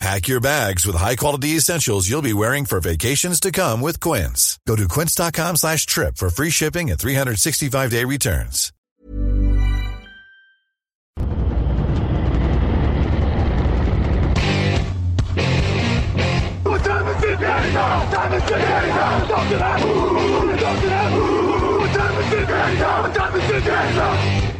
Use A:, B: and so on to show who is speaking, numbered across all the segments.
A: Pack your bags with high-quality essentials you'll be wearing for vacations to come with Quince. Go to quince.com slash trip for free shipping and 365-day returns.
B: What time is it? Time is it time is it time is it?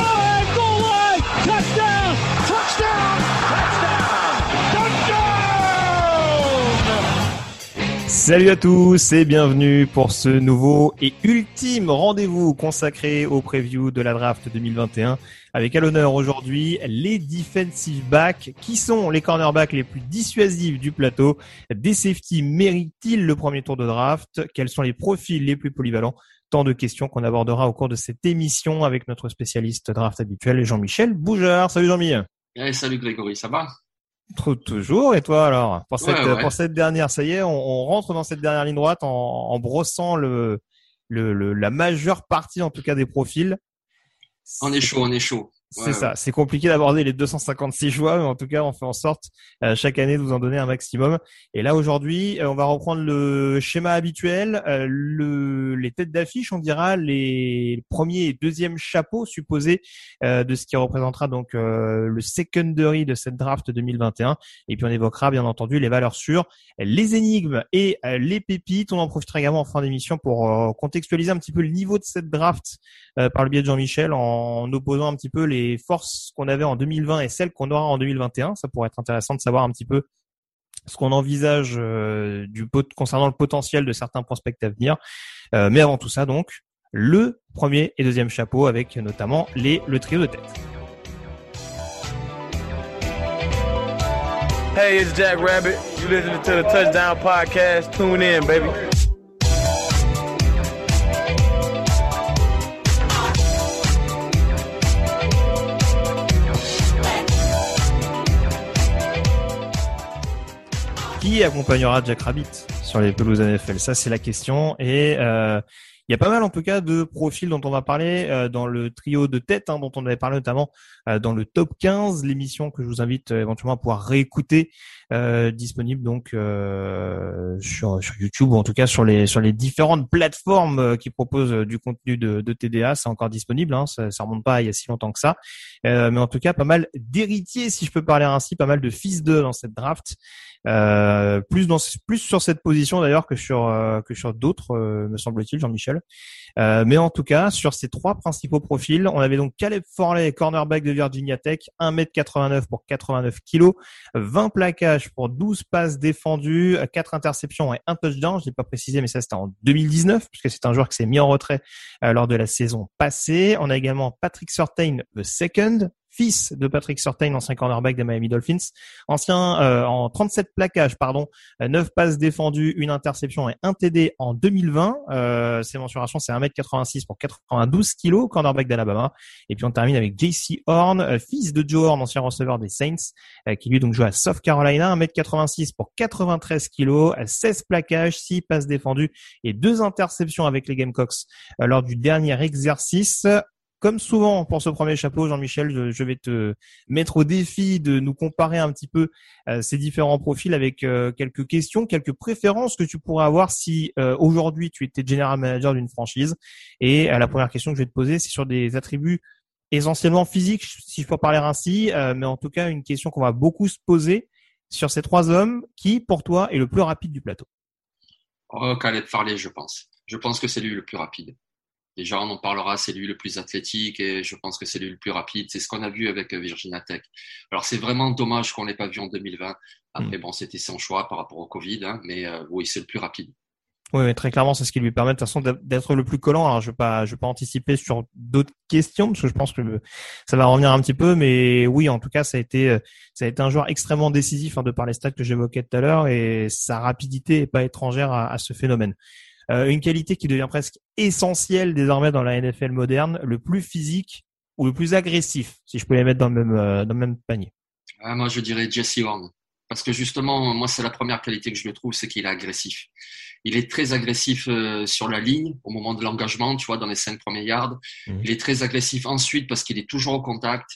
C: Salut à tous et bienvenue pour ce nouveau et ultime rendez-vous consacré au preview de la draft 2021 avec à l'honneur aujourd'hui les defensive backs qui sont les cornerbacks les plus dissuasifs du plateau. Des safety méritent-ils le premier tour de draft? Quels sont les profils les plus polyvalents? Tant de questions qu'on abordera au cours de cette émission avec notre spécialiste draft habituel Jean-Michel Bougeur. Salut Jean-Michel.
D: Eh, salut Grégory, ça va?
C: Toujours. Et toi alors? Pour cette,
D: ouais.
C: pour cette dernière, ça y est, on, on rentre dans cette dernière ligne droite en, en brossant le, le, le- la majeure partie en tout cas des profils.
D: On est chaud, on est chaud.
C: C'est
D: Ouais,
C: ça. C'est compliqué d'aborder les 256 choix, mais en tout cas, on fait en sorte euh, chaque année de vous en donner un maximum. Et là, aujourd'hui, euh, on va reprendre le schéma habituel, euh, le, les têtes d'affiche, on dira les premiers et deuxièmes chapeaux supposés euh, de ce qui représentera donc euh, le secondary de cette draft 2021. Et puis, on évoquera bien entendu les valeurs sûres, les énigmes et euh, les pépites. On en profitera également en fin d'émission pour contextualiser un petit peu le niveau de cette draft euh, par le biais de Jean-Michel en opposant un petit peu les forces qu'on avait en 2020 et celles qu'on aura en 2021. Ça pourrait être intéressant de savoir un petit peu ce qu'on envisage euh, concernant le potentiel de certains prospects à venir. Euh, mais avant tout ça, donc, le premier et deuxième chapeau avec notamment les, le trio de tête.
E: Hey, it's Jack Rabbit. You listening to the Touchdown Podcast? Tune in, baby.
C: Qui accompagnera Jack Rabbit sur les pelouses NFL Ça, c'est la question. Et euh, il y a pas mal, en tout cas, de profils dont on va parler euh, dans le trio de tête, hein, dont on avait parlé notamment dans le top 15, l'émission que je vous invite euh, éventuellement à pouvoir réécouter, euh, disponible donc euh, sur, sur YouTube ou en tout cas sur les sur les différentes plateformes euh, qui proposent euh, du contenu de, de TDA. C'est encore disponible, hein, ça, ça remonte pas il y a si longtemps que ça. Euh, mais en tout cas, pas mal d'héritiers, si je peux parler ainsi, pas mal de fils d'eux dans cette draft. Euh, plus dans plus sur cette position d'ailleurs que sur euh, que sur d'autres euh, me semble-t-il Jean-Michel Euh, mais en tout cas sur ces trois principaux profils on avait donc Caleb Forley cornerback Virginia Tech 1m89 pour 89 kg 20 plaquages pour 12 passes défendues 4 interceptions et un touchdown. Je l'ai pas précisé mais ça c'était en 2019 puisque c'est un joueur qui s'est mis en retrait euh, lors de la saison passée. On a également Patrick Surtain the second fils de Patrick Surtain, ancien cornerback des Miami Dolphins, ancien euh, en 37 plaquages, pardon, euh, 9 passes défendues, une interception et un TD en 2020. Euh, ses mensurations, c'est 1m86 pour 92 kilos, cornerback d'Alabama. Et puis on termine avec JC Horn, euh, fils de Joe Horn, ancien receveur des Saints, euh, qui lui donc joue à South Carolina, 1m86 pour 93 kilos, euh, 16 plaquages, 6 passes défendues et deux interceptions avec les Gamecocks euh, lors du dernier exercice. Comme souvent pour ce premier chapeau, Jean-Michel, je, vais te mettre au défi de nous comparer un petit peu euh, ces différents profils avec euh, quelques questions, quelques préférences que tu pourrais avoir si euh, aujourd'hui tu étais general manager d'une franchise. Et la première question que je vais te poser, c'est sur des attributs essentiellement physiques, si je peux parler ainsi, mais en tout cas une question qu'on va beaucoup se poser sur ces trois hommes. Qui, pour toi, est le plus rapide du plateau
D: Oh, Khaled Farley, je pense. Je pense que c'est lui le plus rapide. Déjà, on en parlera, c'est lui le plus athlétique et je pense que c'est lui le plus rapide. C'est ce qu'on a vu avec Virginia Tech. Alors, c'est vraiment dommage qu'on l'ait pas vu en 2020. Après, mm. bon, c'était son choix par rapport au Covid, hein, mais euh, oui, c'est le plus rapide.
C: Oui, très clairement, c'est ce qui lui permet de toute façon d'être le plus collant. Alors, je vais pas, je vais pas anticiper sur d'autres questions parce que je pense que ça va revenir un petit peu, mais oui, en tout cas, ça a été, ça a été un joueur extrêmement décisif hein, de par les stats que j'évoquais tout à l'heure et sa rapidité est pas étrangère à, ce phénomène. Euh, une qualité qui devient presque essentielle désormais dans la NFL moderne, le plus physique ou le plus agressif, si je peux les mettre dans le même, euh, dans le même panier.
D: Ah, moi, je dirais Jesse Horn. Parce que justement, moi, c'est la première qualité que je le trouve, c'est qu'il est agressif. Il est très agressif euh, sur la ligne au moment de l'engagement, tu vois, dans les cinq premiers yards. Mhm. Il est très agressif ensuite parce qu'il est toujours au contact.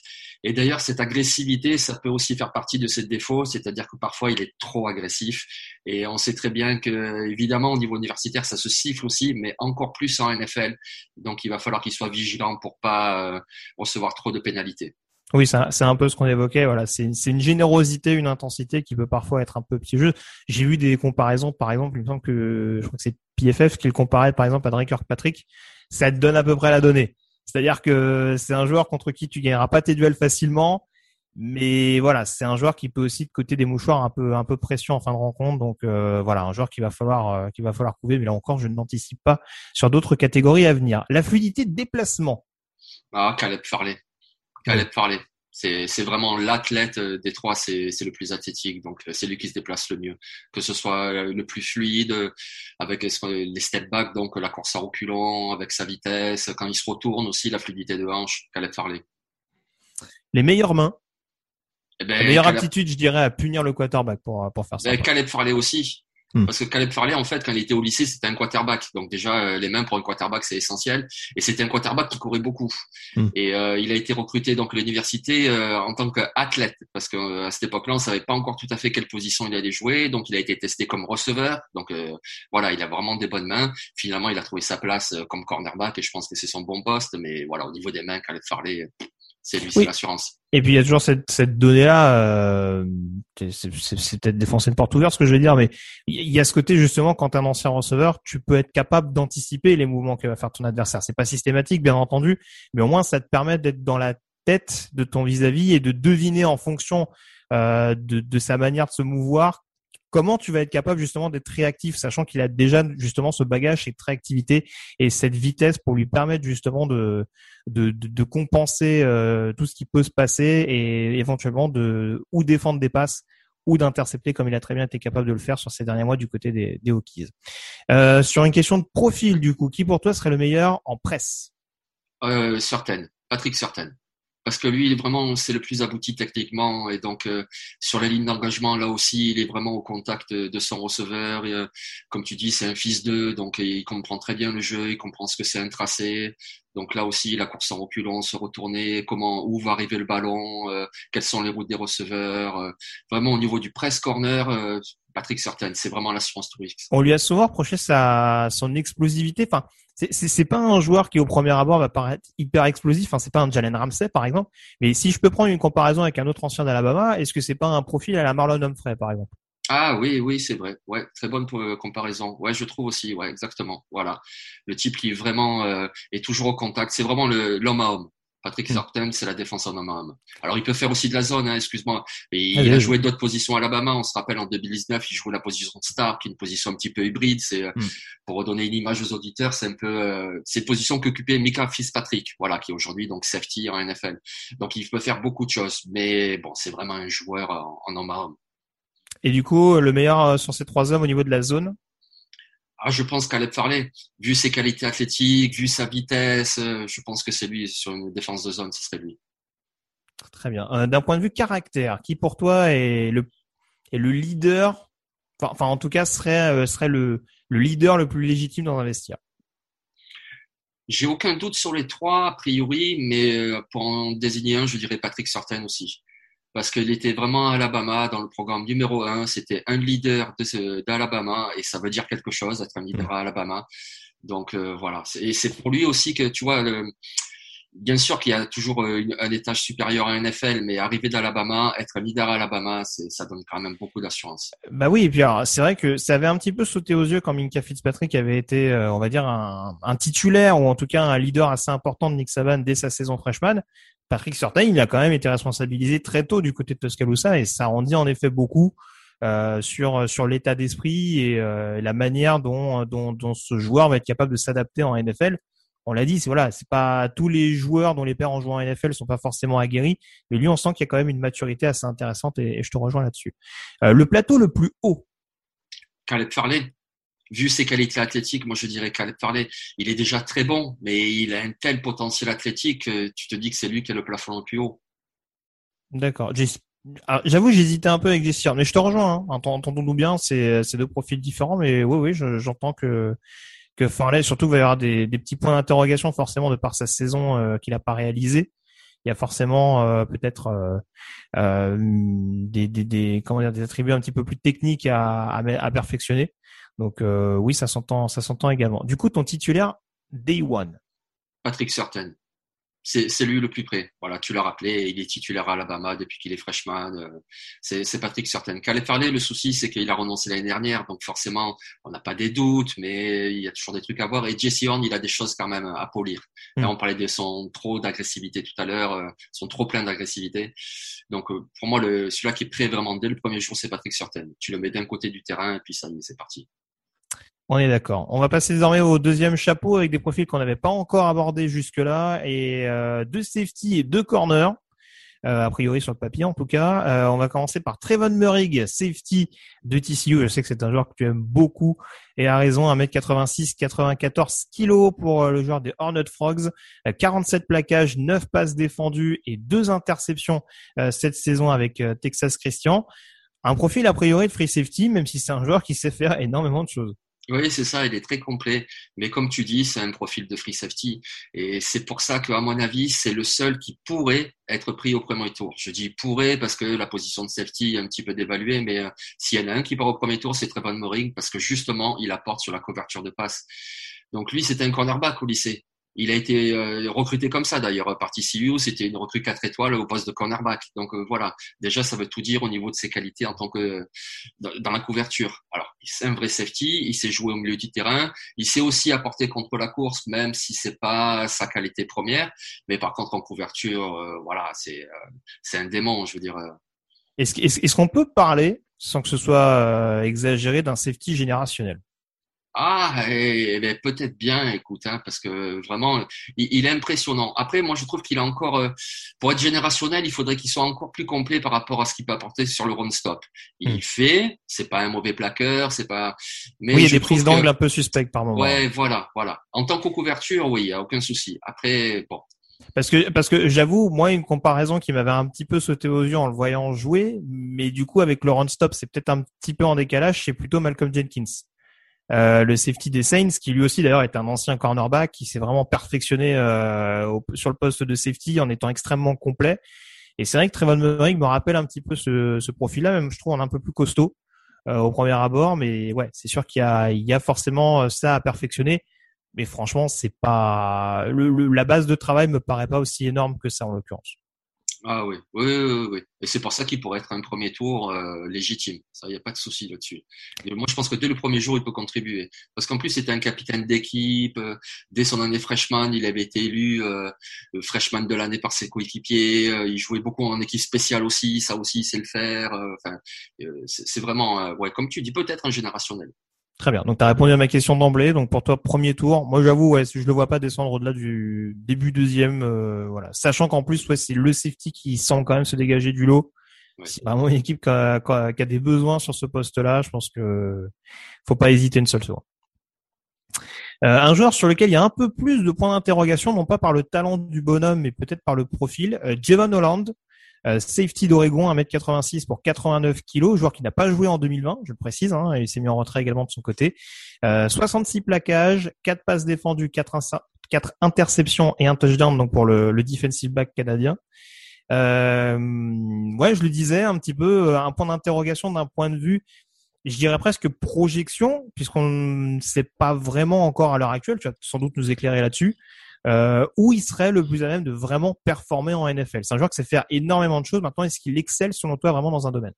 D: Et d'ailleurs, cette agressivité, ça peut aussi faire partie de ses défauts, c'est-à-dire que parfois il est trop agressif. Et on sait très bien que, évidemment, au niveau universitaire, ça se siffle aussi, mais encore plus en NFL. Donc, il va falloir qu'il soit vigilant pour pas euh, recevoir trop de pénalités.
C: Oui, c'est un peu ce qu'on évoquait. Voilà, c'est une générosité, une intensité qui peut parfois être un peu piégeuse. J'ai vu des comparaisons, par exemple, il me semble que je crois que c'est PFF qui le comparait, par exemple, à Drake Kirkpatrick. Ça te donne à peu près la donnée. C'est-à-dire que c'est un joueur contre qui tu gagneras pas tes duels facilement, mais voilà, c'est un joueur qui peut aussi te côté des mouchoirs un peu un peu pression en fin de rencontre. Donc euh, voilà, un joueur qui va falloir euh, qui va falloir couver. Mais là encore, je n'anticipe pas sur d'autres catégories à venir. La fluidité de déplacement.
D: Ah, Caleb Farley. Caleb Farley. C'est vraiment l'athlète euh, des trois, c'est le plus athlétique, donc euh, c'est lui qui se déplace le mieux. Que ce soit euh, le plus fluide, avec les step back, donc la course à reculons, avec sa vitesse, quand il se retourne aussi, la fluidité de hanche, Caleb Farley.
C: Les meilleures mains eh ben, La meilleure aptitude, je dirais, à punir le quarterback pour, pour faire ça.
D: Ben, Caleb Farley aussi. Hmm. Parce que Caleb Farley, en fait, quand il était au lycée, c'était un quarterback. Donc déjà, euh, les mains pour un quarterback, c'est essentiel. Et c'était un quarterback qui courait beaucoup. Hmm. Et euh, il a été recruté donc à l'université euh, en tant qu'athlète, parce qu'à cette époque-là, on savait pas encore tout à fait quelle position il allait jouer. Donc il a été testé comme receveur. Donc voilà, il a vraiment des bonnes mains. Finalement, il a trouvé sa place comme cornerback, et je pense que c'est son bon poste. Mais voilà, au niveau des mains, Caleb Farley, c'est lui, c'est l'assurance.
C: Et puis il y a toujours cette, cette donnée-là, euh, c'est peut-être défoncer une porte ouverte ce que je vais dire, mais il y a ce côté justement quand tu es un ancien receveur, tu peux être capable d'anticiper les mouvements que va faire ton adversaire. C'est pas systématique, bien entendu, mais au moins ça te permet d'être dans la tête de ton vis-à-vis et de deviner en fonction euh, de, de sa manière de se mouvoir comment tu vas être capable justement d'être réactif, sachant qu'il a déjà justement ce bagage, cette réactivité et cette vitesse pour lui permettre justement de de, compenser euh, tout ce qui peut se passer et éventuellement de ou défendre des passes ou d'intercepter comme il a très bien été capable de le faire sur ces derniers mois du côté des, des. Euh, sur une question de profil du coup, qui pour toi serait le meilleur en presse?
D: Euh, Certaine, Patrick Certaine parce que lui, il est vraiment, c'est le plus abouti techniquement. Et donc, euh, sur les lignes d'engagement, là aussi, il est vraiment au contact de son receveur. Et, euh, comme tu dis, c'est un fils d'eux, donc il comprend très bien le jeu, il comprend ce que c'est un tracé. Donc là aussi, la course en reculant, se retourner, comment, où va arriver le ballon, euh, quelles sont les routes des receveurs. vraiment, au niveau du press corner, Patrick Certain, c'est vraiment l'assurance touristique.
C: On lui a souvent reproché sa, son explosivité. Enfin, c'est pas un joueur qui au premier abord va paraître hyper explosif. Enfin, c'est pas un Jalen Ramsey par exemple. Mais si je peux prendre une comparaison avec un autre ancien d'Alabama, est-ce que c'est pas un profil à la Marlon Humphrey par exemple?
D: Ah oui, oui, c'est vrai. Ouais, très bonne euh, comparaison. Ouais, je trouve aussi. Ouais, exactement. Voilà, le type qui vraiment euh, est toujours au contact. C'est vraiment l'homme à homme. Patrick Sarton, c'est la défense en homme Alors, il peut faire aussi de la zone, hein, excuse-moi. Et ah, il a joué d'autres positions à Alabama. On se rappelle en 2019, il jouait la position de star, qui est une position un petit peu hybride. C'est euh, hmm. pour redonner une image aux auditeurs, c'est un peu euh, c'est une position qu'occupait Mika Fitzpatrick, voilà, qui est aujourd'hui donc safety en NFL. Donc, il peut faire beaucoup de choses, mais bon, c'est vraiment un joueur en, en homme à homme.
C: Et du coup, le meilleur euh, sur ces trois hommes au niveau de la zone?
D: Ah, je pense qu'Alep Farley, vu ses qualités athlétiques, vu sa vitesse, euh, je pense que c'est lui sur une défense de zone, ce serait lui.
C: Très bien. Euh, d'un point de vue caractère, qui pour toi est le est le leader, enfin, en tout cas serait euh, serait le le leader le plus légitime dans un vestiaire?
D: J'ai aucun doute sur les trois, a priori, mais pour en désigner un, je dirais Patrick Sorten aussi. Parce qu'il était vraiment à Alabama dans le programme numéro un. C'était un leader d'Alabama et ça veut dire quelque chose d'être un leader à Alabama. Donc euh, voilà. Et c'est pour lui aussi que, tu vois, le, bien sûr qu'il y a toujours euh, un étage supérieur à NFL, mais arriver d'Alabama, être leader à Alabama, ça donne quand même beaucoup d'assurance.
C: Bah oui, et puis c'est vrai que ça avait un petit peu sauté aux yeux quand Minka Fitzpatrick avait été, euh, on va dire, un, un, titulaire ou en tout cas un leader assez important de Nick Saban dès sa saison freshman. Patrick Surtain, il a quand même été responsabilisé très tôt du côté de Tuscaloosa et ça en dit en effet beaucoup. Euh, sur sur l'état d'esprit et euh, la manière dont, dont, ce joueur va être capable de s'adapter en NFL on l'a dit, c'est voilà, c'est pas tous les joueurs dont les pères en jouant en NFL sont pas forcément aguerris, mais lui on sent qu'il y a quand même une maturité assez intéressante et, je te rejoins là-dessus. Euh, le plateau le plus haut.
D: Caleb Farley. Vu ses qualités athlétiques, moi je dirais Farley, il est déjà très bon, mais il a un tel potentiel athlétique que tu te dis que c'est lui qui a le plafond le plus haut.
C: D'accord. J'avoue, j'hésitais un peu avec Jesse mais je te rejoins. Hein. Entendons-nous bien, c'est deux profils différents, mais oui, oui, j'entends que que Farley, surtout, va y avoir des, des petits points d'interrogation forcément de par sa saison euh, qu'il n'a pas réalisé. Il y a forcément euh, peut-être euh, euh, des, des, des, comment dire, des attributs un petit peu plus techniques à, à, à perfectionner. Donc oui, ça s'entend, ça s'entend également. Du coup, ton titulaire Day One.
D: Patrick Certain c'est lui le plus près. Voilà, tu l'as rappelé, il est titulaire à Alabama depuis qu'il est freshman. Euh, c'est Patrick Certain. Calais Farley, le souci, c'est qu'il a renoncé l'année dernière, donc forcément, on n'a pas des doutes, mais il y a toujours des trucs à voir. Et Jesse Horn, il a des choses quand même à polir. Là, mm. on parlait de son trop d'agressivité tout à l'heure, euh, son trop plein d'agressivité. Donc, euh, pour moi, celui-là qui est prêt vraiment dès le premier jour, c'est Patrick Certain. Tu le mets d'un côté du terrain, et puis ça y est, c'est parti.
C: On est d'accord. On va passer désormais au deuxième chapeau avec des profils qu'on n'avait pas encore abordés jusque-là et euh, deux safety et deux corners. Euh, a priori sur le papier en tout cas. Euh, on va commencer par Trevon Murray, safety de TCU. Je sais que c'est un joueur que tu aimes beaucoup et a raison, 1m86, 94 kg pour le joueur des Hornet Frogs, 47 plaquages, 9 passes défendues et 2 interceptions cette saison avec Texas Christian. Un profil a priori de free safety, même si c'est un joueur qui sait faire énormément de choses.
D: Oui, c'est ça, il est très complet. Mais comme tu dis, c'est un profil de free safety. Et c'est pour ça qu'à mon avis, c'est le seul qui pourrait être pris au premier tour. Je dis pourrait parce que la position de safety est un petit peu dévaluée, mais euh, s'il y en a un qui part au premier tour, c'est Trevon Moring parce que justement, il apporte sur la couverture de passe. Donc lui, c'est un cornerback au lycée. Il a été euh, recruté comme ça d'ailleurs par TCU, c'était une recrue 4 étoiles au poste de cornerback. Donc euh, voilà, déjà ça veut tout dire au niveau de ses qualités en tant que dans, la couverture. Alors, c'est un vrai safety, il sait jouer au milieu du terrain, il sait aussi apporter contre la course même si c'est pas sa qualité première, mais par contre en couverture euh, voilà, c'est c'est un démon, je veux dire.
C: Est-ce qu'on peut parler sans que ce soit exagéré d'un safety générationnel?
D: Ah, eh, peut-être bien, écoute, hein, parce que vraiment, il, est impressionnant. Après, moi, je trouve qu'il a encore, euh, pour être générationnel, il faudrait qu'il soit encore plus complet par rapport à ce qu'il peut apporter sur le run-stop. Il hmm. fait, c'est pas un mauvais plaqueur, c'est pas.
C: Mais oui, il y a des prises d'angle un peu suspectes par moment.
D: Ouais, voilà, voilà. En tant que couverture, oui, il y a aucun souci. Après, bon.
C: Parce que parce que j'avoue, moi, une comparaison qui m'avait un petit peu sauté aux yeux en le voyant jouer, mais du coup, avec le run-stop, c'est peut-être un petit peu en décalage. C'est plutôt Malcolm Jenkins. Euh, le safety des Saints, qui lui aussi d'ailleurs est un ancien cornerback, qui s'est vraiment perfectionné euh, sur le poste de safety en étant extrêmement complet. Et c'est vrai que Trevon Murray me rappelle un petit peu ce, ce profil-là, même je trouve en un peu plus costaud euh, au premier abord, mais ouais, c'est sûr qu'il y a, il y a forcément ça à perfectionner. Mais franchement, c'est pas le, la base de travail me paraît pas aussi énorme que ça en l'occurrence.
D: Ah oui, oui, oui, oui. Et c'est pour ça qu'il pourrait être un premier tour euh, légitime. Ça, il n'y a pas de souci là-dessus. Moi, je pense que dès le premier jour, il peut contribuer. Parce qu'en plus, c'était un capitaine d'équipe. Euh, dès son année freshman, il avait été élu euh, freshman de l'année par ses coéquipiers. il jouait beaucoup en équipe spéciale aussi. Ça aussi, il le faire. Enfin, c'est vraiment, ouais, comme tu dis, peut-être un générationnel.
C: Très bien. Donc, tu as répondu à ma question d'emblée. Donc, pour toi, premier tour. Moi, j'avoue, ouais, je le vois pas descendre au-delà du début deuxième. Euh, voilà. Sachant qu'en plus, ouais, c'est le safety qui semble quand même se dégager du lot. C'est vraiment une équipe qui a, qui a, des besoins sur ce poste-là. Je pense que faut pas hésiter une seule seconde. Euh, un joueur sur lequel il y a un peu plus de points d'interrogation, non pas par le talent du bonhomme, mais peut-être par le profil. Euh, Javon Holland, euh, safety d'Oregon, 1m86 pour 89 kg, joueur qui n'a pas joué en 2020, je le précise, hein, il s'est mis en retrait également de son côté. 66 euh, plaquages, 4 passes défendues, 4, quatre interceptions et un touchdown donc pour le, defensive back canadien. Euh, ouais, je le disais un petit peu un point d'interrogation d'un point de vue, je dirais presque projection, puisqu'on ne sait pas vraiment encore à l'heure actuelle. Tu vas sans doute nous éclairer là-dessus. Euh, où il serait le plus à même de vraiment performer en NFL. C'est un joueur qui sait faire énormément de choses. Maintenant, est-ce qu'il excelle selon toi vraiment dans un domaine?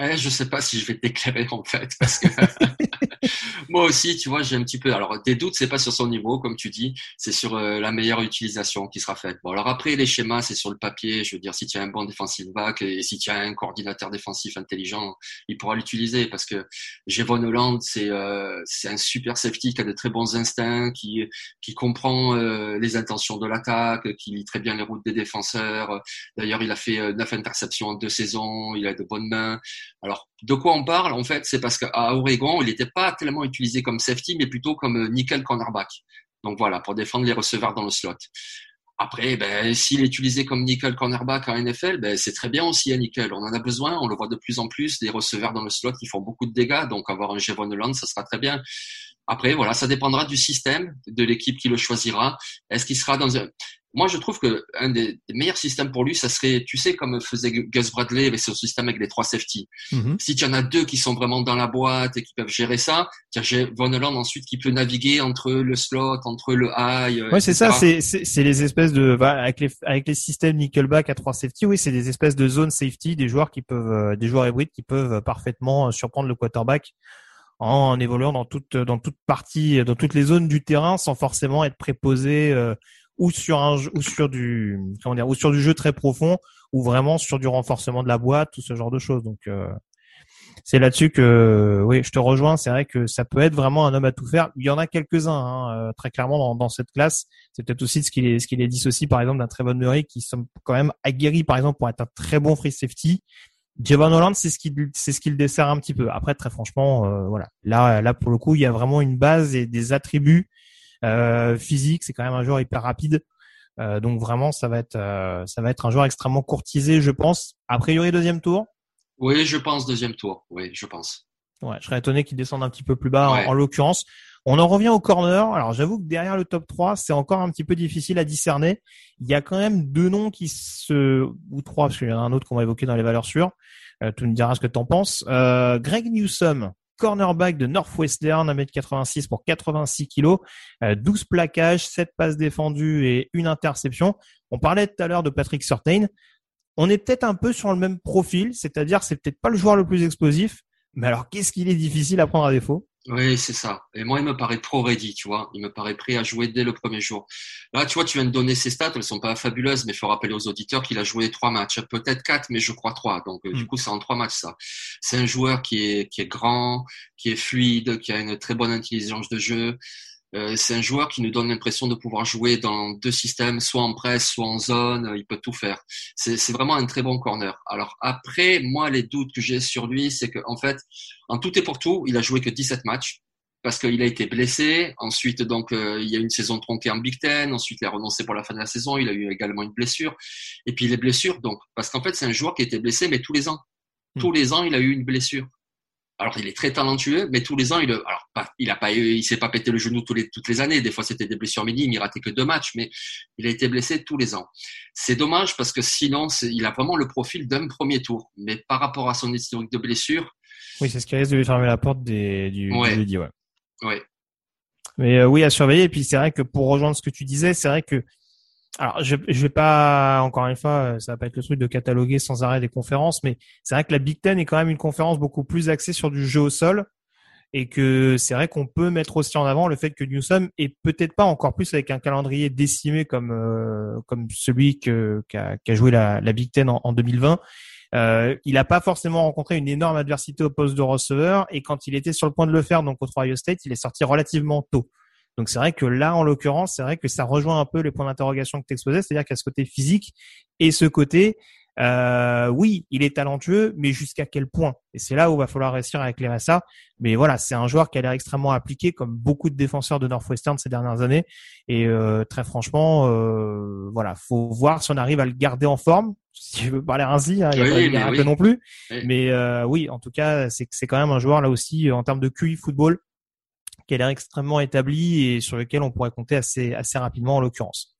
D: Ouais, je sais pas si je vais t'éclairer en fait, parce que moi aussi, tu vois, j'ai un petit peu. Alors, des doutes, c'est pas sur son niveau, comme tu dis, c'est sur euh, la meilleure utilisation qui sera faite. Bon, alors après, les schémas, c'est sur le papier. Je veux dire, si tu as un bon defensive back et si tu as un coordinateur défensif intelligent, il pourra l'utiliser parce que Jevon Holland, c'est euh, c'est un super safety qui a de très bons instincts, qui qui comprend euh, les intentions de l'attaque, qui lit très bien les routes des défenseurs. D'ailleurs, il a fait neuf interceptions en deux saisons. Il a de bonnes mains. Alors, de quoi on parle En fait, c'est parce qu'à Oregon, il n'était pas tellement utilisé comme safety, mais plutôt comme euh, nickel cornerback. Donc voilà, pour défendre les receveurs dans le slot. Après, ben, s'il est utilisé comme nickel cornerback en NFL, ben, c'est très bien aussi à nickel. On en a besoin, on le voit de plus en plus, des receveurs dans le slot qui font beaucoup de dégâts, donc avoir un Jevon Holland, ça sera très bien. Après, voilà, ça dépendra du système, de l'équipe qui le choisira. Est-ce qu'il sera dans un... Moi, je trouve que un des, meilleurs systèmes pour lui, ça serait, tu sais, comme faisait Gus Bradley avec son système avec les trois safety. Mm-hmm. Si tu en as deux qui sont vraiment dans la boîte et qui peuvent gérer ça, tu as Von Holland ensuite qui peut naviguer entre le slot, entre le high.
C: Ouais, c'est ça. C'est c'est les espèces de avec les avec les systèmes nickelback à trois safety. Oui, c'est des espèces de zone safety, des joueurs qui peuvent, euh, des joueurs hybrides qui peuvent parfaitement euh, surprendre le quarterback en évoluant dans toute dans toute partie dans toutes les zones du terrain sans forcément être préposé euh, ou sur un ou sur du comment dire ou sur du jeu très profond ou vraiment sur du renforcement de la boîte tout ce genre de choses. Donc euh, c'est là-dessus que oui je te rejoins. C'est vrai que ça peut être vraiment un homme à tout faire. Il y en a quelques-uns hein, euh, très clairement dans, dans cette classe. C'est peut-être aussi ce qu'il est ce qu'il est dissocie par exemple d'un très bon Murray qui sont quand même aguerris par exemple pour être un très bon free safety. Javon Holland, c'est ce qui c'est ce qu'il dessert un petit peu. Après, très franchement, euh, voilà. Là, là pour le coup, il y a vraiment une base et des attributs euh, physiques. C'est quand même un joueur hyper rapide. Euh, donc vraiment, ça va être ça va être un joueur extrêmement courtisé, je pense. A priori, deuxième tour?
D: Oui, je pense deuxième tour. Oui, je pense.
C: Ouais, je serais étonné qu'il descende un petit peu plus bas en l'occurrence. On en revient au corner. Alors j'avoue que derrière le top 3, c'est encore un petit peu difficile à discerner. Il y a quand même deux noms qui se ou trois parce qu'il y en a un autre qu'on va évoquer dans les valeurs sûres. Euh, tu me diras ce que tu en penses. Euh, Greg Newsom, cornerback de Northwestern, 1m86 pour 86 kg, 12 plaquages, 7 passes défendues et une interception. On parlait tout à l'heure de Patrick Surtain. On est peut-être un peu sur le même profil, c'est-à-dire c'est peut-être pas le joueur le plus explosif, mais alors qu'est-ce qu'il est difficile à prendre à défaut?
D: Oui, c'est ça. Et moi, il me paraît trop ready, tu vois. Il me paraît prêt à jouer dès le premier jour. Là, tu vois, tu viens de donner ses stats. Elles sont pas fabuleuses, mais il faut rappeler aux auditeurs qu'il a joué trois matchs. Peut-être quatre, mais je crois trois. Donc, euh, du mm. coup, c'est en trois matchs, ça. C'est un joueur qui est, qui est grand, qui est fluide, qui a une très bonne intelligence de jeu. Euh, c'est un joueur qui nous donne l'impression de pouvoir jouer dans deux systèmes, soit en presse, soit en zone. Euh, il peut tout faire. C'est vraiment un très bon corner. Alors après, moi, les doutes que j'ai sur lui, c'est qu'en en fait, en tout et pour tout, il a joué que 17 matchs parce qu'il a été blessé. Ensuite, donc, euh, il y a une saison tronquée en Big Ten. Ensuite, il a renoncé pour la fin de la saison. Il a eu également une blessure. Et puis les blessures, donc, parce qu'en fait, c'est un joueur qui était blessé, mais tous les ans. Hmm. Tous les ans, il a eu une blessure. Alors, il est très talentueux, mais tous les ans, il, alors, il a pas, il s'est pas pété le genou tous les, toutes les années. Des fois, c'était des blessures minimes. Il ratait que deux matchs, mais il a été blessé tous les ans. C'est dommage parce que sinon, il a vraiment le profil d'un premier tour. Mais par rapport à son historique de blessure.
C: Oui, c'est ce qui risque de lui fermer la porte des, du,
D: ouais.
C: jeudi, ouais.
D: Ouais.
C: Mais euh, oui, à surveiller. Et puis, c'est vrai que pour rejoindre ce que tu disais, c'est vrai que alors, je, je vais pas encore une fois, ça va pas être le truc de cataloguer sans arrêt des conférences, mais c'est vrai que la Big Ten est quand même une conférence beaucoup plus axée sur du jeu au sol et que c'est vrai qu'on peut mettre aussi en avant le fait que Newsom est peut-être pas encore plus avec un calendrier décimé comme euh, comme celui que qu'a joué la, Big Ten en, en 2020. Euh, il n'a pas forcément rencontré une énorme adversité au poste de receveur et quand il était sur le point de le faire, donc contre Ohio State, il est sorti relativement tôt. Donc c'est vrai que là, en l'occurrence, c'est vrai que ça rejoint un peu les points d'interrogation que tu exposais, c'est-à-dire qu'il y a ce côté physique et ce côté, euh, oui, il est talentueux, mais jusqu'à quel point? Et c'est là où il va falloir réussir à éclairer ça. Mais voilà, c'est un joueur qui a l'air extrêmement appliqué, comme beaucoup de défenseurs de Northwestern ces dernières années. Et euh, très franchement, euh, voilà, faut voir si on arrive à le garder en forme. Si je veux parler ainsi, hein, il n'y a, pas non plus. Mais euh, oui, en tout cas, c'est c'est quand même un joueur là aussi en termes de QI football qui a l'air extrêmement établi et sur lequel on pourrait compter assez assez rapidement en l'occurrence.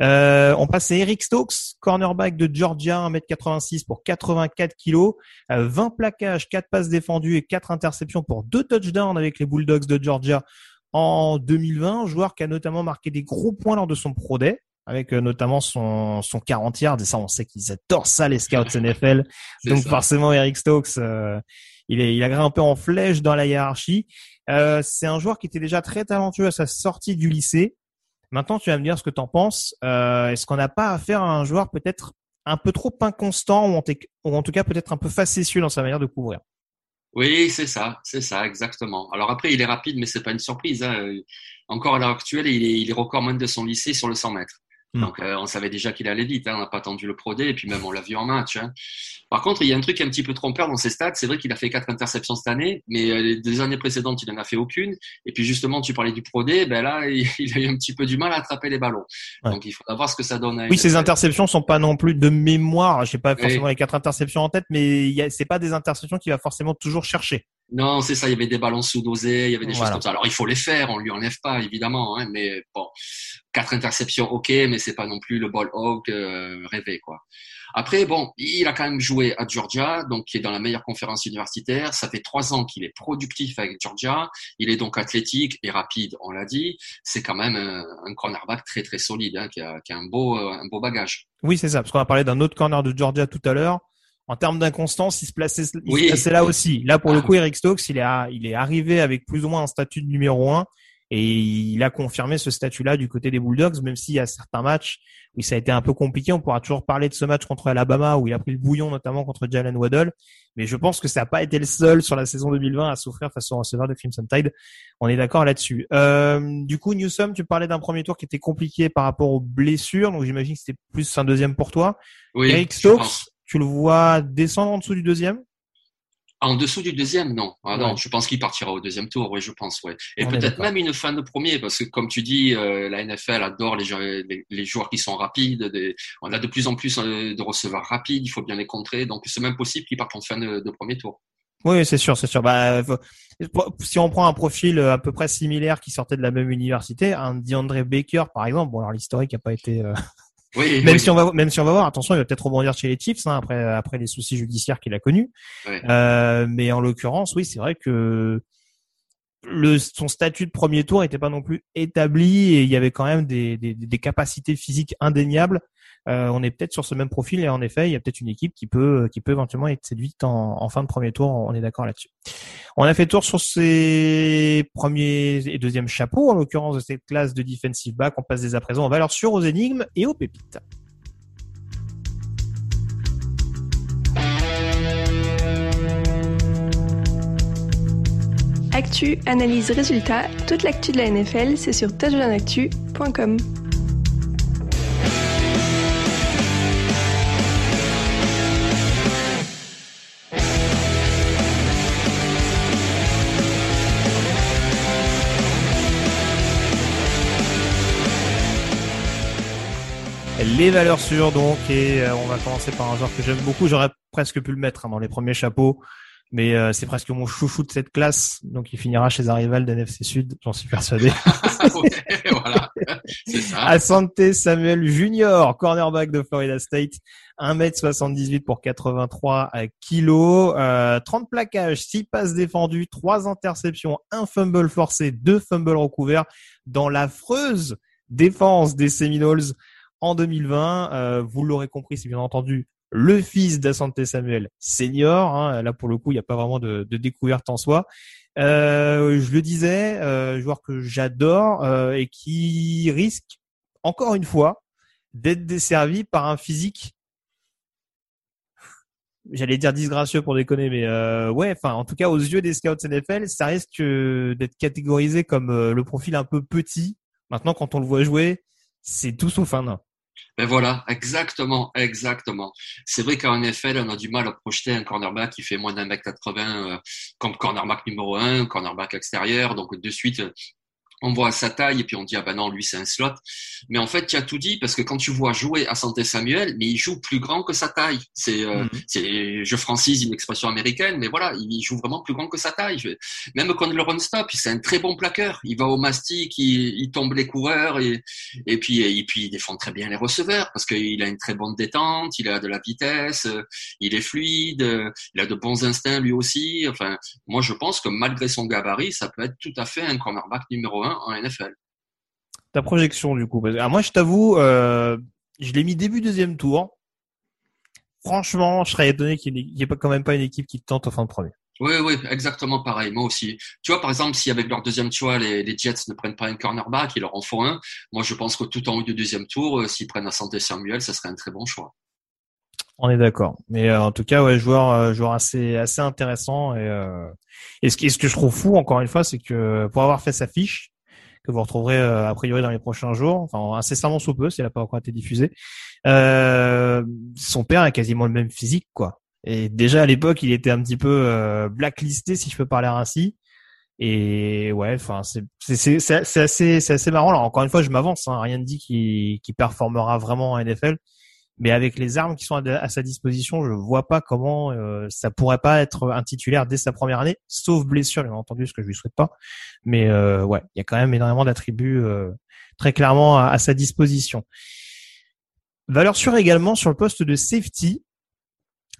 C: Euh, on passe à Eric Stokes, cornerback de Georgia, 1m86 pour 84 kg, 20 plaquages, 4 passes défendues et 4 interceptions pour 2 touchdowns avec les Bulldogs de Georgia en 2020. Joueur qui a notamment marqué des gros points lors de son Pro Day avec euh, notamment son, son 40 yards. Et ça, on sait qu'ils adorent ça, les scouts NFL. Donc forcément, Eric Stokes, euh, il, est, il a grimpé en flèche dans la hiérarchie. Euh, c'est un joueur qui était déjà très talentueux à sa sortie du lycée. Maintenant, tu vas me dire ce que tu en penses. Euh, Est-ce qu'on n'a pas affaire à un joueur peut-être un peu trop inconstant ou en, ou en tout cas peut-être un peu facétieux dans sa manière de couvrir
D: Oui, c'est ça, c'est ça, exactement. Alors après, il est rapide, mais c'est pas une surprise. Hein. Encore à l'heure actuelle, il est, record de son lycée sur le 100 mètres. Hmm. Donc, euh, on savait déjà qu'il allait vite. Hein, on n'a pas attendu le Pro D, et puis même on l'a vu en match. Hein. Par contre, il y a un truc un petit peu trompeur dans ses stats. C'est vrai qu'il a fait quatre interceptions cette année, mais euh, les deux années précédentes, il n'en a fait aucune. Et puis justement, tu parlais du Pro D, ben là, il, a eu un petit peu du mal à attraper les ballons. Donc, il faudra voir ce que ça donne.
C: oui, ces interceptions sont pas non plus de mémoire. Je sais pas forcément les quatre interceptions en tête, mais c'est pas des interceptions qu'il va forcément toujours chercher.
D: Non, c'est ça. Il y avait des ballons sous-dosés, il y avait des choses comme ça. Alors il faut les faire, on lui enlève pas évidemment, hein, mais bon, quatre interceptions, ok, mais c'est pas non plus le ball hawk euh, rêvé quoi. Après, bon, il a quand même joué à Georgia, donc qui est dans la meilleure conférence universitaire. Ça fait trois ans qu'il est productif avec Georgia. Il est donc athlétique et rapide, on l'a dit. C'est quand même un, cornerback très très solide, hein, qui, a, qui a un beau un beau bagage.
C: Oui, c'est ça, parce qu'on a parlé d'un autre corner de Georgia tout à l'heure en termes d'inconstance, il se plaçait, il là aussi. Là, pour le coup, Eric Stokes, il est, il est arrivé avec plus ou moins un statut de numéro un et il a confirmé ce statut-là du côté des Bulldogs, même s'il y a certains matchs où ça a été un peu compliqué. On pourra toujours parler de ce match contre Alabama où il a pris le bouillon, notamment contre Jalen Waddle. Mais je pense que ça n'a pas été le seul sur la saison 2020 à souffrir face au receveur de Crimson Tide. On est d'accord là-dessus. Euh, du coup, Newsom, tu parlais d'un premier tour qui était compliqué par rapport aux blessures, donc j'imagine que c'était plus un deuxième pour toi.
D: Oui,
C: Eric Stokes, tu le vois descendre en dessous du deuxième?
D: En dessous du deuxième, non. Ah non, je pense qu'il partira au deuxième tour, oui, je pense, ouais. Et peut-être même une fin de premier, parce que comme tu dis, euh, la NFL adore les, les, joueurs qui sont rapides. on a de plus en plus euh, de receveurs rapides, il faut bien les contrer, donc c'est même possible qu'ils partent en fin de, premier tour.
C: Oui, c'est sûr, c'est sûr. Bah, si on prend un profil euh, à peu près similaire qui sortait de la même université, un DeAndre Baker, par exemple, bon alors l'historique n'a pas été
D: oui,
C: même si on va même si on va voir, attention, il va peut-être rebondir chez les Chiefs hein, après après les soucis judiciaires qu'il a connus. Euh, mais en l'occurrence, oui, c'est vrai que le son statut de premier tour n'était pas non plus établi et il y avait quand même des, des, des capacités physiques indéniables on est peut-être sur ce même profil et en effet, il y a peut-être une équipe qui peut qui peut éventuellement être séduite en, en fin de premier tour. On est d'accord là-dessus. On a fait tour sur ces premiers et deuxième chapeaux, en l'occurrence de cette classe de defensive back. On passe dès à présent va valeurs sûres, aux énigmes et aux pépites.
F: Actu, analyse, résultat, toute l'actu de la NFL, c'est sur touchdownactu.com.
C: les valeurs sûres donc et euh, on va commencer par un joueur que j'aime beaucoup. J'aurais presque pu le mettre hein, dans les premiers chapeaux, mais euh, c'est presque mon chouchou de cette classe, donc il finira chez un rival d'NFC Sud, j'en suis persuadé.
D: voilà, c'est ça.
C: Asante Samuel Junior, cornerback de Florida State, 1m78 pour 83 kilos, euh, 30 plaquages, 6 passes défendues, 3 interceptions, un fumble forcé, 2 fumbles recouverts dans l'affreuse défense des Seminoles en 2020. Euh, vous l'aurez compris, c'est bien entendu le fils d'Asante Samuel senior. Hein. là, pour le coup, il n'y a pas vraiment de, découverte en soi. Euh, je le disais, euh, joueur que j'adore euh, et qui risque, encore une fois, d'être desservi par un physique j'allais dire disgracieux pour déconner, mais euh, ouais, enfin, en tout cas, aux yeux des scouts NFL, ça risque d'être catégorisé comme le profil un peu petit. Maintenant, quand on le voit jouer, c'est tout sauf un
D: ben voilà, exactement, exactement. C'est vrai qu'en NFL, on a du mal à projeter un cornerback qui fait moins d'un mètre 80 euh, comme cornerback numéro un, cornerback extérieur. Donc de suite, on voit sa taille et puis on dit ah ben non lui c'est un slot. Mais en fait tu as tout dit parce que quand tu vois jouer à Santé Samuel mais il joue plus grand que sa taille. C'est euh,
C: Mhm.
D: c'est je francise une expression américaine mais voilà il joue vraiment plus grand que sa taille. Même quand le run stop c'est un très bon plaqueur. Il va au mastic il, il tombe les coureurs et et puis et puis il défend très bien les receveurs parce qu'il a une très bonne détente il a de la vitesse euh, il est fluide euh, il a de bons instincts lui aussi. Enfin moi je pense que malgré son gabarit ça peut être tout à fait un cornerback numéro un en NFL
C: Ta projection du coup. Alors moi, je t'avoue, euh, je l'ai mis début deuxième tour. Franchement, je serais étonné qu'il n'y ait pas quand même pas une équipe qui tente en fin de premier.
D: Oui, oui, exactement pareil. Moi aussi. Tu vois, par exemple, si avec leur deuxième choix, les, les Jets ne prennent pas un cornerback, ils leur en font un. Moi, je pense que tout en haut du deuxième tour, euh, s'ils prennent à Santé Samuel, ça serait un très bon choix.
C: On est d'accord. Mais euh, en tout cas, ouais, joueur, euh, joueur assez, assez intéressant. Et, et, ce, qui- et ce que je trouve fou, encore une fois, c'est que pour avoir fait sa fiche, que vous retrouverez euh, a priori dans les prochains jours, enfin incessamment sous peu, si elle n'a pas encore été diffusée, euh, son père a quasiment le même physique, quoi. Et déjà à l'époque, il était un petit peu euh, blacklisté, si je peux parler ainsi. Et ouais, enfin, c'est assez c'est assez marrant. Alors encore une fois, je m'avance. Hein, rien ne dit qu'il qu'il performera vraiment en NFL. Mais avec les armes qui sont à, sa disposition, je vois pas comment euh, ça pourrait pas être un titulaire dès sa première année, sauf blessure, bien entendu, ce que je lui souhaite pas. Mais euh, ouais, il y a quand même énormément d'attributs euh, très clairement à sa disposition. Valeur sûre également sur le poste de safety.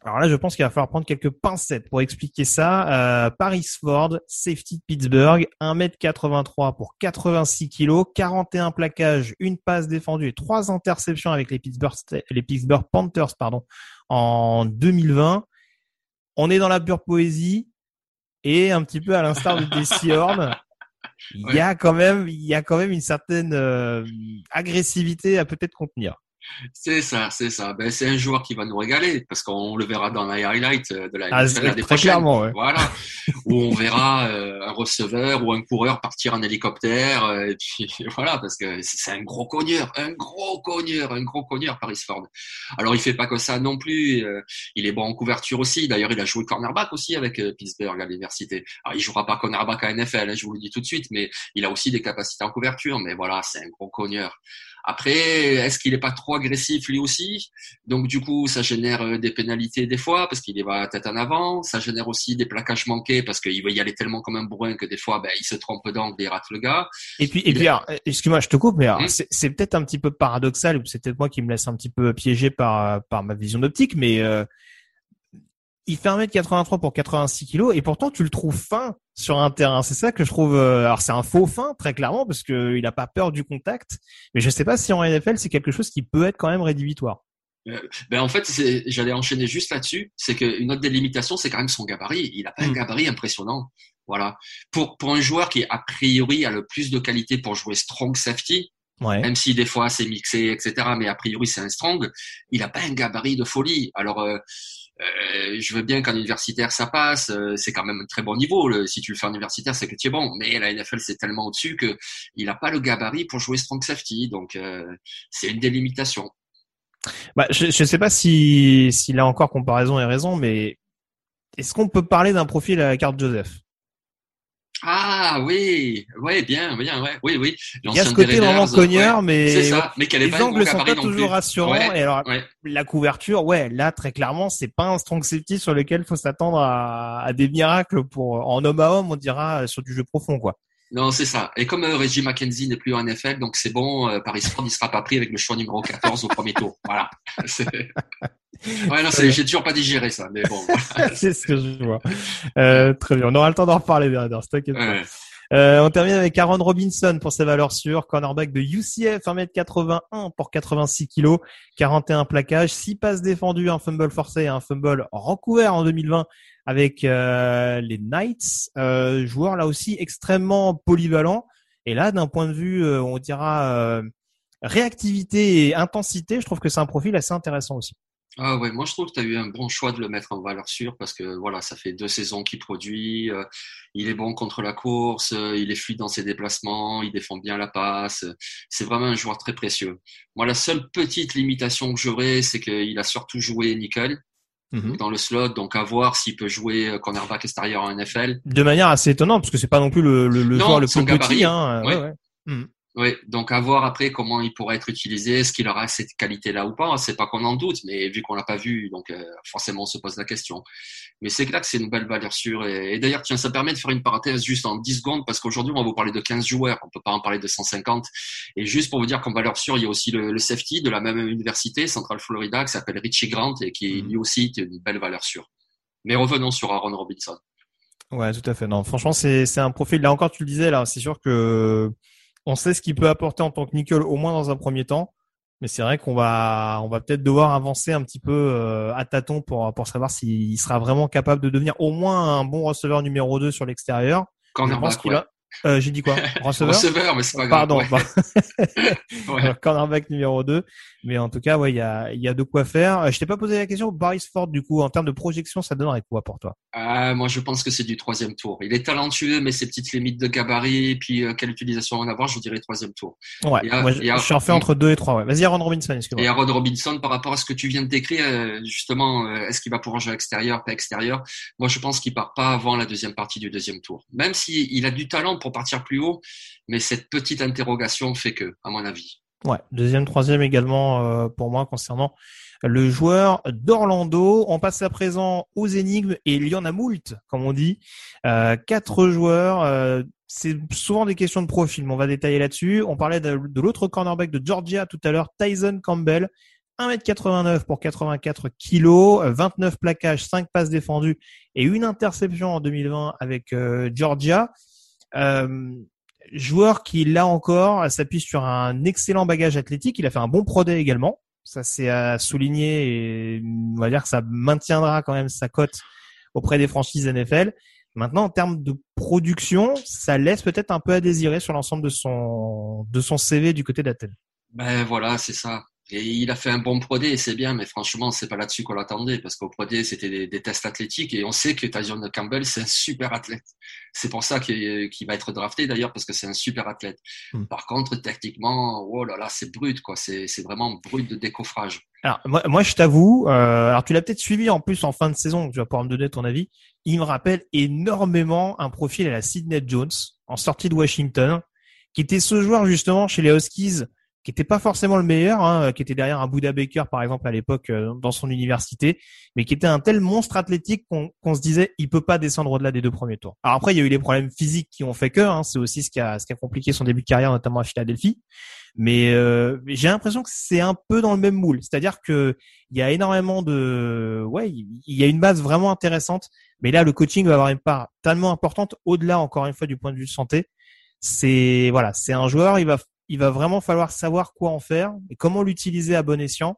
C: Alors là, je pense qu'il va falloir prendre quelques pincettes pour expliquer ça. Euh, Paris Ford, safety de Pittsburgh, 1m83 pour 86 kg, 41 plaquages, une passe défendue et trois interceptions avec les Pittsburgh, Sta- les Pittsburgh Panthers pardon, en 2020. On est dans la pure poésie et un petit peu à l'instar de Desi Horn, il y a quand même, il y a quand même une certaine euh, agressivité à peut-être contenir.
D: C'est ça, c'est ça. Ben, c'est un joueur qui va nous régaler parce qu'on le verra dans les highlights de la
C: Ah,
D: l'année prochaine.
C: clairement, ouais.
D: Voilà. où on verra euh, un receveur ou un coureur partir en hélicoptère. euh, et puis voilà, parce que c'est un gros cogneur, un gros cogneur, un gros cogneur, Paris Ford. Alors il fait pas que ça non plus. euh, il est bon en couverture aussi. D'ailleurs, il a joué cornerback aussi avec euh, Pittsburgh à l'université. Alors il jouera pas cornerback à NFL, hein, je vous le dis tout de suite, mais il a aussi des capacités en couverture. Mais voilà, c'est un gros cogneur. Après, est-ce qu'il est pas trop agressif lui aussi? Donc du coup, ça génère euh, des pénalités des fois parce qu'il va tête en avant. Ça génère aussi des plaquages manqués parce qu'il va y aller tellement comme un bourrin que des fois, ben, il se trompe d'angle et il rate le gars.
C: Et puis, et
D: Il
C: puis,
D: est-
C: euh, excuse-moi, je te coupe, mais
D: Hum.
C: c'est- peut-être un petit peu paradoxal, ou c'est peut-être moi qui me laisse un petit peu piégé par, euh, par ma vision d'optique, mais euh, il fait 1m83 pour 86 kilos, et pourtant tu le trouves fin sur un terrain. C'est ça que je trouve. euh, alors c'est un faux fin, très clairement, parce que il a pas peur du contact. Mais je sais pas si en NFL c'est quelque chose qui peut être quand même rédhibitoire.
D: Ben en fait, c'est- j'allais enchaîner juste là-dessus. C'est qu'une autre des limitations, c'est quand même son gabarit. Il a pas un
C: Mm.
D: gabarit impressionnant. Voilà. Pour pour un joueur qui a priori a le plus de qualité pour jouer strong safety,
C: Ouais.
D: même si des fois c'est mixé, etc. Mais a priori c'est un strong. Il a pas un gabarit de folie. Alors euh, euh, je veux bien qu'en universitaire ça passe. euh, c'est quand même un très bon niveau. Le, si tu le fais universitaire, c'est que tu es bon. Mais la NFL c'est tellement au-dessus que il a pas le gabarit pour jouer strong safety. Donc euh, c'est une des limitations.
C: Bah, je ne sais pas si, si là encore comparaison est raison, mais est-ce qu'on peut parler d'un profil à la carte Joseph?
D: Ah oui, oui, bien, bien, ouais, oui, oui.
C: Il y a ce côté vraiment cogneur,
D: ouais,
C: mais
D: c'est ça, mais qu'elle est
C: les
D: pas
C: angles sont pas toujours
D: plus.
C: rassurants.
D: Ouais,
C: et alors,
D: ouais.
C: la couverture, ouais, là très clairement, c'est pas un strong safety sur lequel faut s'attendre à, à des miracles pour en homme à homme, on dira sur du jeu profond, quoi.
D: Non, c'est ça. Et comme euh, Reggie McKenzie n'est plus en NFL, donc c'est bon, euh, Paris Ford, il sera pas pris avec le choix numéro 14 au premier tour. Voilà. Ouais, non, j'ai toujours pas digéré ça, mais bon. voilà.
C: c'est ce que je vois. Euh, très bien, on aura le temps d'en reparler derrière, t'inquiète pas.
D: Ouais.
C: Euh, on termine avec Aaron Robinson pour ses valeurs sûres, cornerback de UCF, 1m81 pour 86 kg, 41 plaquages, 6 passes défendues, un fumble forcé et un fumble recouvert en 2020 avec euh, les Knights. Euh, joueur là aussi extrêmement polyvalent. Et là, d'un point de vue, euh, on dira euh, réactivité et intensité, je trouve que c'est un profil assez intéressant aussi.
D: Ah ouais, moi je trouve que tu as eu un bon choix de le mettre en valeur sûre parce que voilà, ça fait deux saisons qu'il produit, il est bon contre la course, il est fluide dans ses déplacements, il défend bien la passe, c'est vraiment un joueur très précieux. Moi la seule petite limitation que j'aurais, c'est qu'il a surtout joué nickel
C: Mhm.
D: dans le slot, donc à voir s'il peut jouer euh, cornerback extérieur en NFL.
C: De manière assez étonnante, parce que c'est pas non plus le, le, le
D: Non,
C: joueur le plus
D: gabarit.
C: petit. Hein.
D: Ouais.
C: Ouais, ouais. Mhm.
D: Oui, donc à voir après comment il pourra être utilisé, est-ce qu'il aura cette qualité-là ou pas. C'est pas qu'on en doute, mais vu qu'on l'a pas vu, donc euh, forcément on se pose la question. Mais c'est clair que c'est une belle valeur sûre. Et, et d'ailleurs, tiens, ça permet de faire une parenthèse juste en 10 secondes, parce qu'aujourd'hui on va vous parler de 15 joueurs, on peut pas en parler de 150. Et juste pour vous dire qu'en valeur sûre, il y a aussi le, le safety de la même université, Central Florida, qui s'appelle Richie Grant et qui lui aussi est une belle valeur sûre. Mais revenons sur Aaron Robinson.
C: Ouais, tout à fait. Non, franchement, c'est c'est un profil. Là encore, tu le disais, là, c'est sûr que on sait ce qu'il peut apporter en tant que nickel, au moins dans un premier temps. Mais c'est vrai qu'on va on va peut-être devoir avancer un petit peu euh, à tâtons pour pour savoir s'il sera vraiment capable de devenir au moins un bon receveur numéro 2 sur l'extérieur. Je pense
D: Cornerback,
C: qu'il
D: ouais.
C: a. Euh, J'ai dit quoi? Receveur?
D: Receveur, mais c'est pas grave.
C: Pardon.
D: ouais.
C: bah,
D: Ouais.
C: Alors, cornerback numéro 2. Mais en tout cas, ouais, il y a, il y a de quoi faire. Euh, Je t'ai pas posé la question. Boris Ford, du coup, en termes de projection, ça donnerait quoi pour toi?
D: Ah, moi, je pense que c'est du troisième tour. Il est talentueux, mais ses petites limites de gabarit, puis euh, quelle utilisation en avoir, je vous dirais troisième tour.
C: Ouais, moi, je suis en fait entre 2 et 3. Ouais. Vas-y, Aaron Robinson,
D: Et. Aaron Robinson, par rapport à ce que tu viens de décrire, justement, est-ce qu'il va pouvoir jouer à extérieur, pas extérieur? Moi, je pense qu'il part pas avant la deuxième partie du deuxième tour. Même s'il il a du talent pour partir plus haut, mais cette petite interrogation fait que, à mon avis.
C: Ouais, deuxième, troisième également euh, pour moi concernant le joueur d'Orlando. On passe à présent aux énigmes et il y en a moult, comme on dit. Euh, quatre joueurs. euh, c'est souvent des questions de profil, mais on va détailler là-dessus. On parlait de, l'autre cornerback de Georgia tout à l'heure, Tyson Campbell. 1m89 pour 84 kilos, euh, 29 plaquages, 5 passes défendues et une interception en 2020 avec Georgia. Euh, joueur qui, là encore, s'appuie sur un excellent bagage athlétique. Il a fait un bon pro également. Ça, c'est à souligner et on va dire que ça maintiendra quand même sa cote auprès des franchises NFL. Maintenant, en termes de production, ça laisse peut-être un peu à désirer sur l'ensemble de son, de son CV du côté d'Athènes.
D: Ben voilà, c'est ça. Et il a fait un bon Pro D, c'est bien, mais franchement, c'est pas là-dessus qu'on l'attendait, parce qu'au Pro c'était des, des tests athlétiques, et on sait que Tyson Campbell, c'est un super athlète. C'est pour ça qu'il va être drafté, d'ailleurs, parce que c'est un super athlète.
C: Hmm.
D: Par contre, techniquement, oh là là, c'est brut, quoi. C'est vraiment brut de décoffrage.
C: Alors moi, moi je t'avoue, euh, alors tu l'as peut-être suivi en plus en fin de saison, tu vas pouvoir me donner ton avis. Il me rappelle énormément un profil à la Sidney Jones en sortie de Washington, qui était ce joueur justement chez les Huskies, qui était pas forcément le meilleur, hein, qui était derrière un Buda Baker par exemple à l'époque euh, dans son université, mais qui était un tel monstre athlétique qu'on qu'on se disait il peut pas descendre au-delà des deux premiers tours. Alors après il y a eu les problèmes physiques qui ont fait que, hein, c'est aussi ce qui a ce qui a compliqué son début de carrière notamment à Philadelphie. Mais euh, j'ai l'impression que c'est un peu dans le même moule, c'est-à-dire que il y a énormément de, ouais, il y a une base vraiment intéressante, mais là le coaching va avoir une part tellement importante au-delà encore une fois du point de vue santé. C'est voilà, c'est un joueur, il va il va vraiment falloir savoir quoi en faire et comment l'utiliser à bon escient,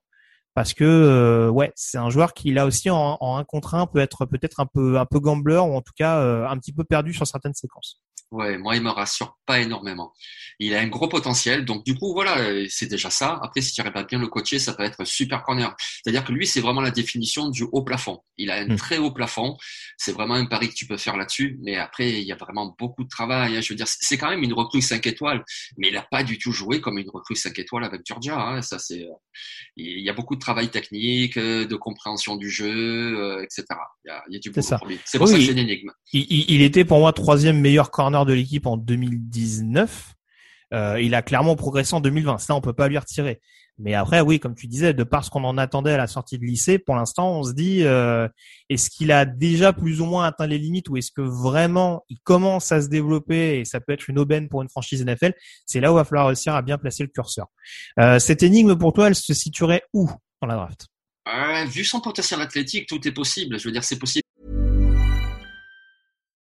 C: parce que euh, ouais, c'est un joueur qui là aussi en, en un contre un peut être peut-être un peu un peu gambler ou en tout cas euh, un petit peu perdu sur certaines séquences.
D: Ouais, moi, il me rassure pas énormément. Il a un gros potentiel, donc du coup, voilà, euh, c'est déjà ça. Après, si tu arrives à bien le coacher, ça peut être un super corner. C'est-à-dire que lui, c'est vraiment la définition du haut plafond. Il a un
C: Mm.
D: très haut plafond. C'est vraiment un pari que tu peux faire là-dessus. Mais après, il y a vraiment beaucoup de travail. hein. Je veux dire, c'est quand même une recrue 5 étoiles, mais il a pas du tout joué comme une recrue 5 étoiles avec Georgia. hein. Ça, c'est, euh, il y a beaucoup de travail technique, euh, de compréhension du jeu, etc. Il y a, il y a du boulot. C'est pour
C: Oui,
D: ça que c'est une énigme.
C: Il- il était pour moi troisième meilleur corner de l'équipe en 2019. Euh, il a clairement progressé en 2020. Ça, on peut pas lui retirer. Mais après, oui, comme tu disais, de par ce qu'on en attendait à la sortie de lycée, pour l'instant, on se dit, euh, est-ce qu'il a déjà plus ou moins atteint les limites ou est-ce que vraiment il commence à se développer et ça peut être une aubaine pour une franchise NFL C'est là où il va falloir réussir à bien placer le curseur. Euh, cette énigme, pour toi, elle se situerait où dans la draft?
D: Vu son potentiel athlétique, tout est possible. Je veux dire, c'est possible.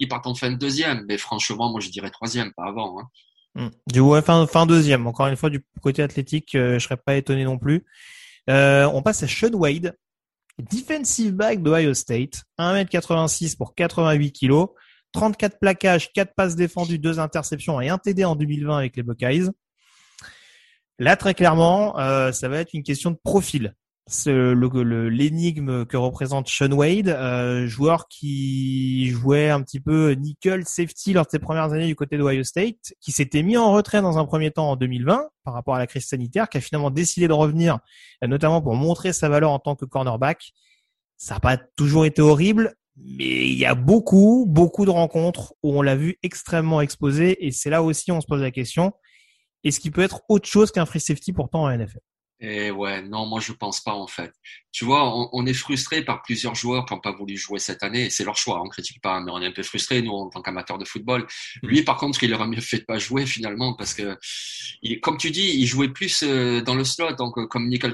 D: Ils partent en fin de deuxième, mais franchement, moi je dirais troisième, pas avant. Hein.
C: Hmm. Du ouais, fin, fin deuxième. Encore une fois, du côté athlétique, euh, je serais pas étonné non plus. Euh, on passe à Sean Wade, defensive back d'Ohio State, 1m86 pour 88 kg, 34 plaquages, 4 passes défendues, 2 interceptions et un TD en 2020 avec les Buckeyes. Là, très clairement, euh, ça va être une question de profil l'énigme que représente Sean Wade, euh, joueur qui jouait un petit peu nickel safety lors de ses premières années du côté d'Ohio State, qui s'était mis en retrait dans un premier temps en 2020 par rapport à la crise sanitaire, qui a finalement décidé de revenir, notamment pour montrer sa valeur en tant que cornerback. Ça n'a pas toujours été horrible, mais il y a beaucoup, beaucoup de rencontres où on l'a vu extrêmement exposé, et c'est là aussi on se pose la question, est-ce qu'il peut être autre chose qu'un free safety pourtant en NFL
D: et ouais, non, moi je pense pas en fait. Tu vois, on, on est frustré par plusieurs joueurs qui n'ont pas voulu jouer cette année. C'est leur choix, on critique pas, mais on est un peu frustré nous en tant qu'amateurs de football. Mm. Lui, par contre, il aurait mieux fait de pas jouer finalement parce que, il, comme tu dis, il jouait plus euh, dans le slot, donc euh, comme nickel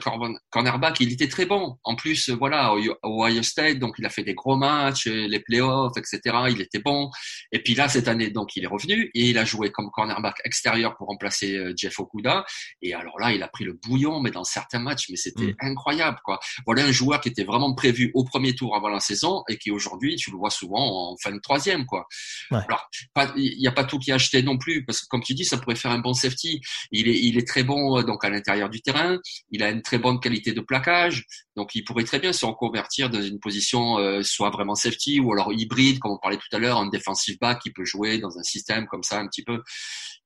D: cornerback, il était très bon. En plus, euh, voilà, au Ohio State, donc il a fait des gros matchs, les playoffs, etc. Il était bon. Et puis là, cette année, donc il est revenu et il a joué comme cornerback extérieur pour remplacer Jeff Okuda. Et alors là, il a pris le bouillon, mais dans certains matchs, mais c'était mm. incroyable, quoi. Voilà un joueur qui était vraiment prévu au premier tour avant la saison et qui aujourd'hui, tu le vois souvent en fin de troisième, quoi. Alors, il n'y a pas tout qui est acheté non plus, parce que comme tu dis, ça pourrait faire un bon safety. Il est, il est très bon, euh, donc, à l'intérieur du terrain. Il a une très bonne qualité de plaquage. Donc, il pourrait très bien se reconvertir dans une position, euh, soit vraiment safety ou alors hybride, comme on parlait tout à l'heure, un defensive back qui peut jouer dans un système comme ça un petit peu.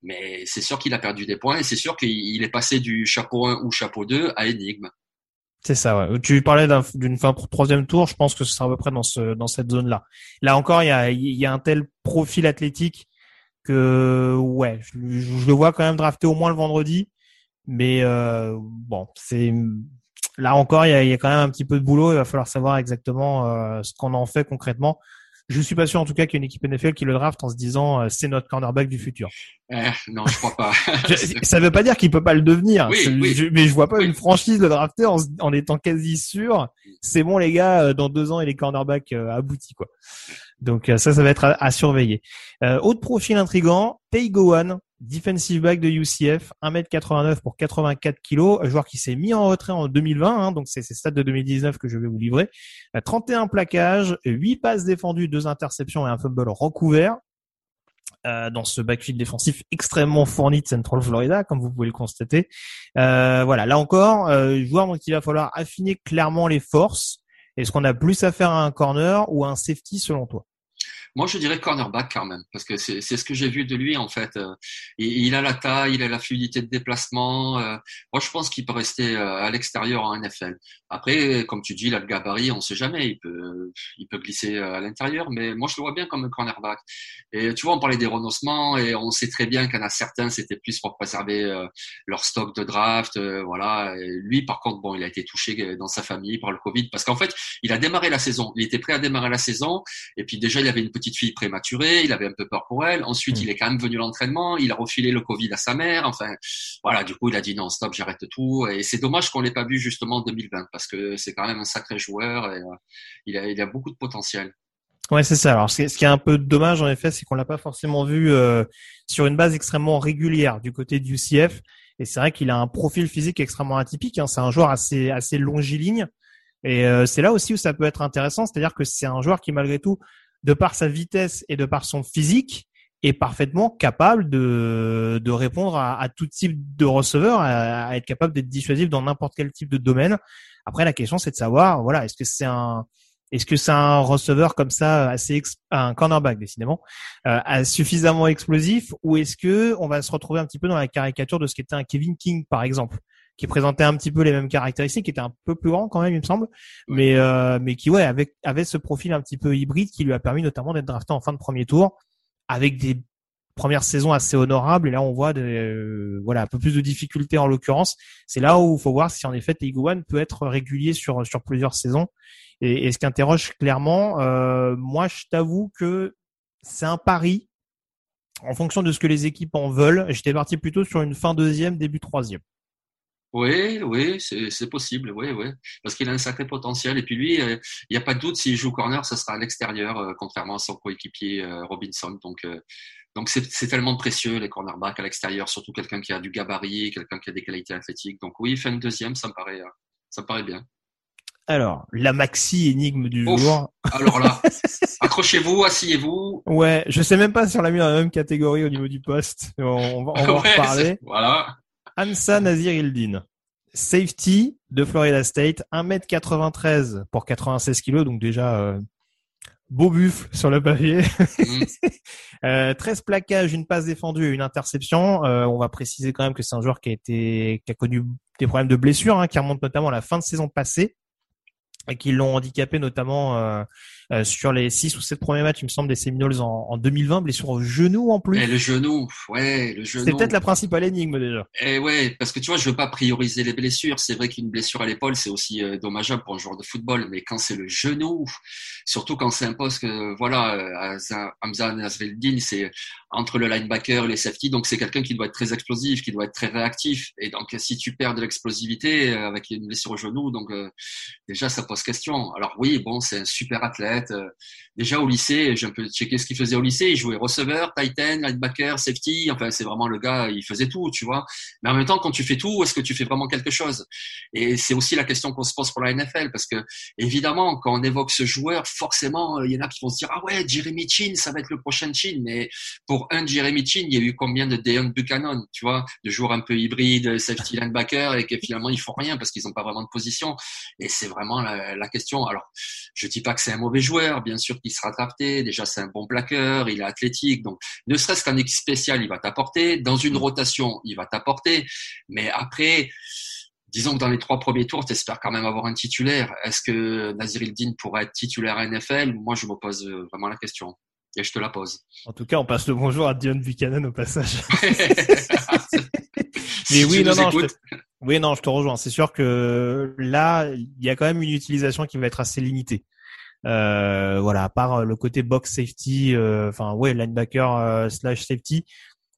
D: Mais c'est sûr qu'il a perdu des points et c'est sûr qu'il est passé du chapeau 1 ou chapeau 2 à énigme.
C: C'est ça, ouais. Tu parlais d'une fin pour troisième tour, je pense que ce sera à peu près dans, ce, dans cette zone-là. Là encore, il y a, y a un tel profil athlétique que, ouais, je, le vois quand même drafté au moins le vendredi. Mais euh, bon, c'est là encore, il y a, y a, quand même un petit peu de boulot. Il va falloir savoir exactement euh, ce qu'on en fait concrètement. Je suis pas sûr en tout cas qu'il y ait une équipe NFL qui le draft en se disant euh, c'est notre cornerback du futur.
D: Eh, non, je crois pas.
C: ça veut pas dire qu'il peut pas le devenir. mais je vois pas une franchise le drafter en, en, étant quasi sûr. C'est bon les gars, euh, dans deux ans il est cornerback euh, abouti quoi. Donc ça, ça va être à, surveiller. autre profil intrigant, Tay Gowan, defensive back de UCF, 1m89 pour 84 kg, joueur qui s'est mis en retrait en 2020, hein, donc c'est ces stats de 2019 que je vais vous livrer. 31 plaquages, 8 passes défendues, 2 interceptions et un fumble recouvert. Euh, dans ce backfield défensif extrêmement fourni de Central Florida, comme vous pouvez le constater. Euh, voilà, là encore, euh, joueur dont il va falloir affiner clairement les forces. Est-ce qu'on a plus à faire à un corner ou à un safety selon toi?
D: Moi, je dirais cornerback quand même, parce que c'est ce que j'ai vu de lui en fait. Euh, il, a la taille, il a la fluidité de déplacement. Euh, moi, je pense qu'il peut rester euh, à l'extérieur en NFL. Après, comme tu dis, il a le gabarit, on ne sait jamais. Il peut, il peut glisser à l'intérieur, mais moi, je le vois bien comme un cornerback. Et tu vois, on parlait des renoncements et on sait très bien qu'il y a certains, c'était plus pour préserver leur stock de draft, voilà. Lui, par contre, bon, il a été touché dans sa famille par le Covid, parce qu'en fait, il a démarré la saison. Il était prêt à démarrer la saison, et puis déjà, il avait une petite fille prématurée, il avait un peu peur pour elle. Ensuite, mm. il est quand même venu à l'entraînement, il a refilé le Covid à sa mère. Enfin, voilà, du coup, il a dit non, stop, j'arrête tout. Et c'est dommage qu'on l'ait pas vu justement en 2020 parce que c'est quand même un sacré joueur et euh, il, a, il a beaucoup de potentiel.
C: Ouais, c'est ça. Alors, ce qui est un peu dommage, en effet, c'est qu'on l'a pas forcément vu euh, sur une base extrêmement régulière du côté du CF. Et c'est vrai qu'il a un profil physique extrêmement atypique. Hein. C'est un joueur assez assez longiligne. Et euh, c'est là aussi où ça peut être intéressant, c'est-à-dire que c'est un joueur qui, malgré tout, de par sa vitesse et de par son physique, est parfaitement capable de, de répondre à, à tout type de receveur, à, être capable d'être dissuasif dans n'importe quel type de domaine. Après, la question, c'est de savoir, voilà, est-ce que c'est un, est-ce que c'est un receveur comme ça assez un cornerback décidément euh, suffisamment explosif ou est-ce que on va se retrouver un petit peu dans la caricature de ce qu'était un Kevin King par exemple? Qui présentait un petit peu les mêmes caractéristiques, qui était un peu plus grand quand même, il me semble, mais euh, mais qui ouais avec avait ce profil un petit peu hybride qui lui a permis notamment d'être drafté en fin de premier tour avec des première saison assez honorable et là on voit des, voilà un peu plus de difficultés en l'occurrence. C'est là où il faut voir si en effet One peut être régulier sur sur plusieurs saisons. Et, et ce qui interroge clairement, euh, moi je t'avoue que c'est un pari en fonction de ce que les équipes en veulent. J'étais parti plutôt sur une fin deuxième, début troisième.
D: Oui, oui, c'est possible, oui, oui, parce qu'il a un sacré potentiel. Et puis lui, euh, il n'y a pas de doute s'il joue corner, ça sera à l'extérieur, euh, contrairement à son coéquipier euh, Robinson. Donc, donc c'est tellement précieux les cornerbacks à l'extérieur, surtout quelqu'un qui a du gabarit, quelqu'un qui a des qualités athlétiques. Donc oui, il fait une deuxième, ça me paraît, ça me paraît bien.
C: Alors, la maxi énigme du jour.
D: Alors là, accrochez-vous, asseyez-vous.
C: Ouais, je sais même pas si on l'a mis dans la même catégorie au niveau du poste. On va, on va en reparler.
D: Voilà.
C: Ansa Nazir Hildin. Safety de Florida State, 1m93 pour 96 kg, donc déjà euh, beau buffle sur le papier. 13 mm. plaquages, une passe défendue et une interception. Euh, on va préciser quand même que c'est un joueur qui a été qui a connu des problèmes de blessure, hein, qui remonte notamment à la fin de saison passée et qui l'ont handicapé notamment euh, sur les six ou sept premiers matchs, il me semble, des Seminoles en, en 2020, blessure au genou en plus.
D: Et le genou, ouais, le genou.
C: C'est peut-être la principale énigme déjà.
D: Et eh ouais, parce que tu vois, je veux pas prioriser les blessures. C'est vrai qu'une blessure à l'épaule, c'est aussi euh, dommageable pour un joueur de football, mais quand c'est le genou, surtout quand c'est un poste que, voilà, euh, Hamza Nasreddin, c'est entre le linebacker et les safety, donc c'est quelqu'un qui doit être très explosif, qui doit être très réactif. Et donc, si tu perds de l'explosivité avec une blessure au genou, donc déjà ça pose question. Alors oui, bon, c'est un super athlète euh, déjà au lycée, j'ai un peu checké ce qu'il faisait au lycée. Il jouait receveur, titan, linebacker, safety. Enfin, c'est vraiment le gars, il faisait tout, tu vois. Mais en même temps, quand tu fais tout, est-ce que tu fais vraiment quelque chose? Et c'est aussi la question qu'on se pose pour la NFL, parce que évidemment, quand on évoque ce joueur, forcément, il y en a qui vont se dire ah ouais, Jeremy Chin, ça va être le prochain Chin. Mais pour un Jeremy Chin, il y a eu combien de Deon Buchanan, tu vois, de joueurs un peu hybrides, safety linebacker, et que finalement ils font rien parce qu'ils n'ont pas vraiment de position. Et c'est vraiment la, la question. Alors, je dis pas que c'est un mauvais joueur, bien sûr qu'il sera drafté. Déjà, c'est un bon plaqueur, il est athlétique. Donc, ne serait-ce qu'un équipe spécial, il va t'apporter. Dans une mm. rotation, il va t'apporter. Mais après, disons que dans les trois premiers tours, tu espères quand même avoir un titulaire. Est-ce que Nazir Ildin pourrait être titulaire à NFL Moi, je me pose euh, vraiment la question. Et je te la pose.
C: En tout cas, on passe le bonjour à Dion Buchanan au passage. Mais oui, non, non, je te... oui, non, je te rejoins. C'est sûr que là, il y a quand même une utilisation qui va être assez limitée. Euh, voilà, à part euh, le côté box safety, euh, enfin ouais, linebacker slash safety.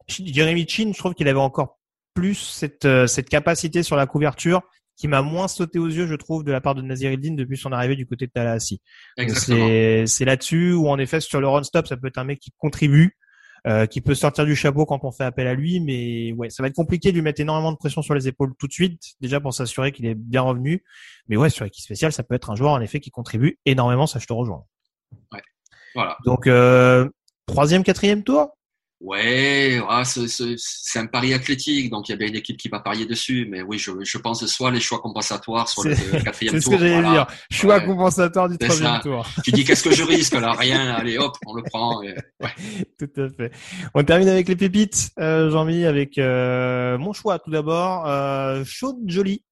C: Jeremy Chin, je trouve qu'il avait encore plus cette cette capacité sur la couverture qui m'a moins sauté aux yeux, je trouve, de la part de Nazir depuis son arrivée du côté de Tallahassee. C'est c'est là-dessus où en effet sur le run stop, ça peut être un mec qui contribue, euh, qui peut sortir du chapeau quand on fait appel à lui, mais ouais, ça va être compliqué de lui mettre énormément de pression sur les épaules tout de suite, déjà pour s'assurer qu'il est bien revenu. Mais ouais, sur l'équipe spéciale, ça peut être un joueur en effet qui contribue énormément, ça je te rejoins.
D: Ouais. Voilà.
C: Donc euh, troisième, quatrième tour?
D: Ouais, ah, c'est un pari athlétique, donc il y a bien une équipe qui va parier dessus. Mais oui, je, je pense soit les choix compensatoires, soit le quatrième tour.
C: C'est ce que j'allais dire. Choix compensatoire du troisième tour.
D: tu dis qu'est-ce que je risque là? Rien. Allez, hop, on le prend. Et... Ouais.
C: Tout à fait. On termine avec les pépites, euh, Jean-Mi, avec euh, mon choix tout d'abord. Euh, Chaud Jolie.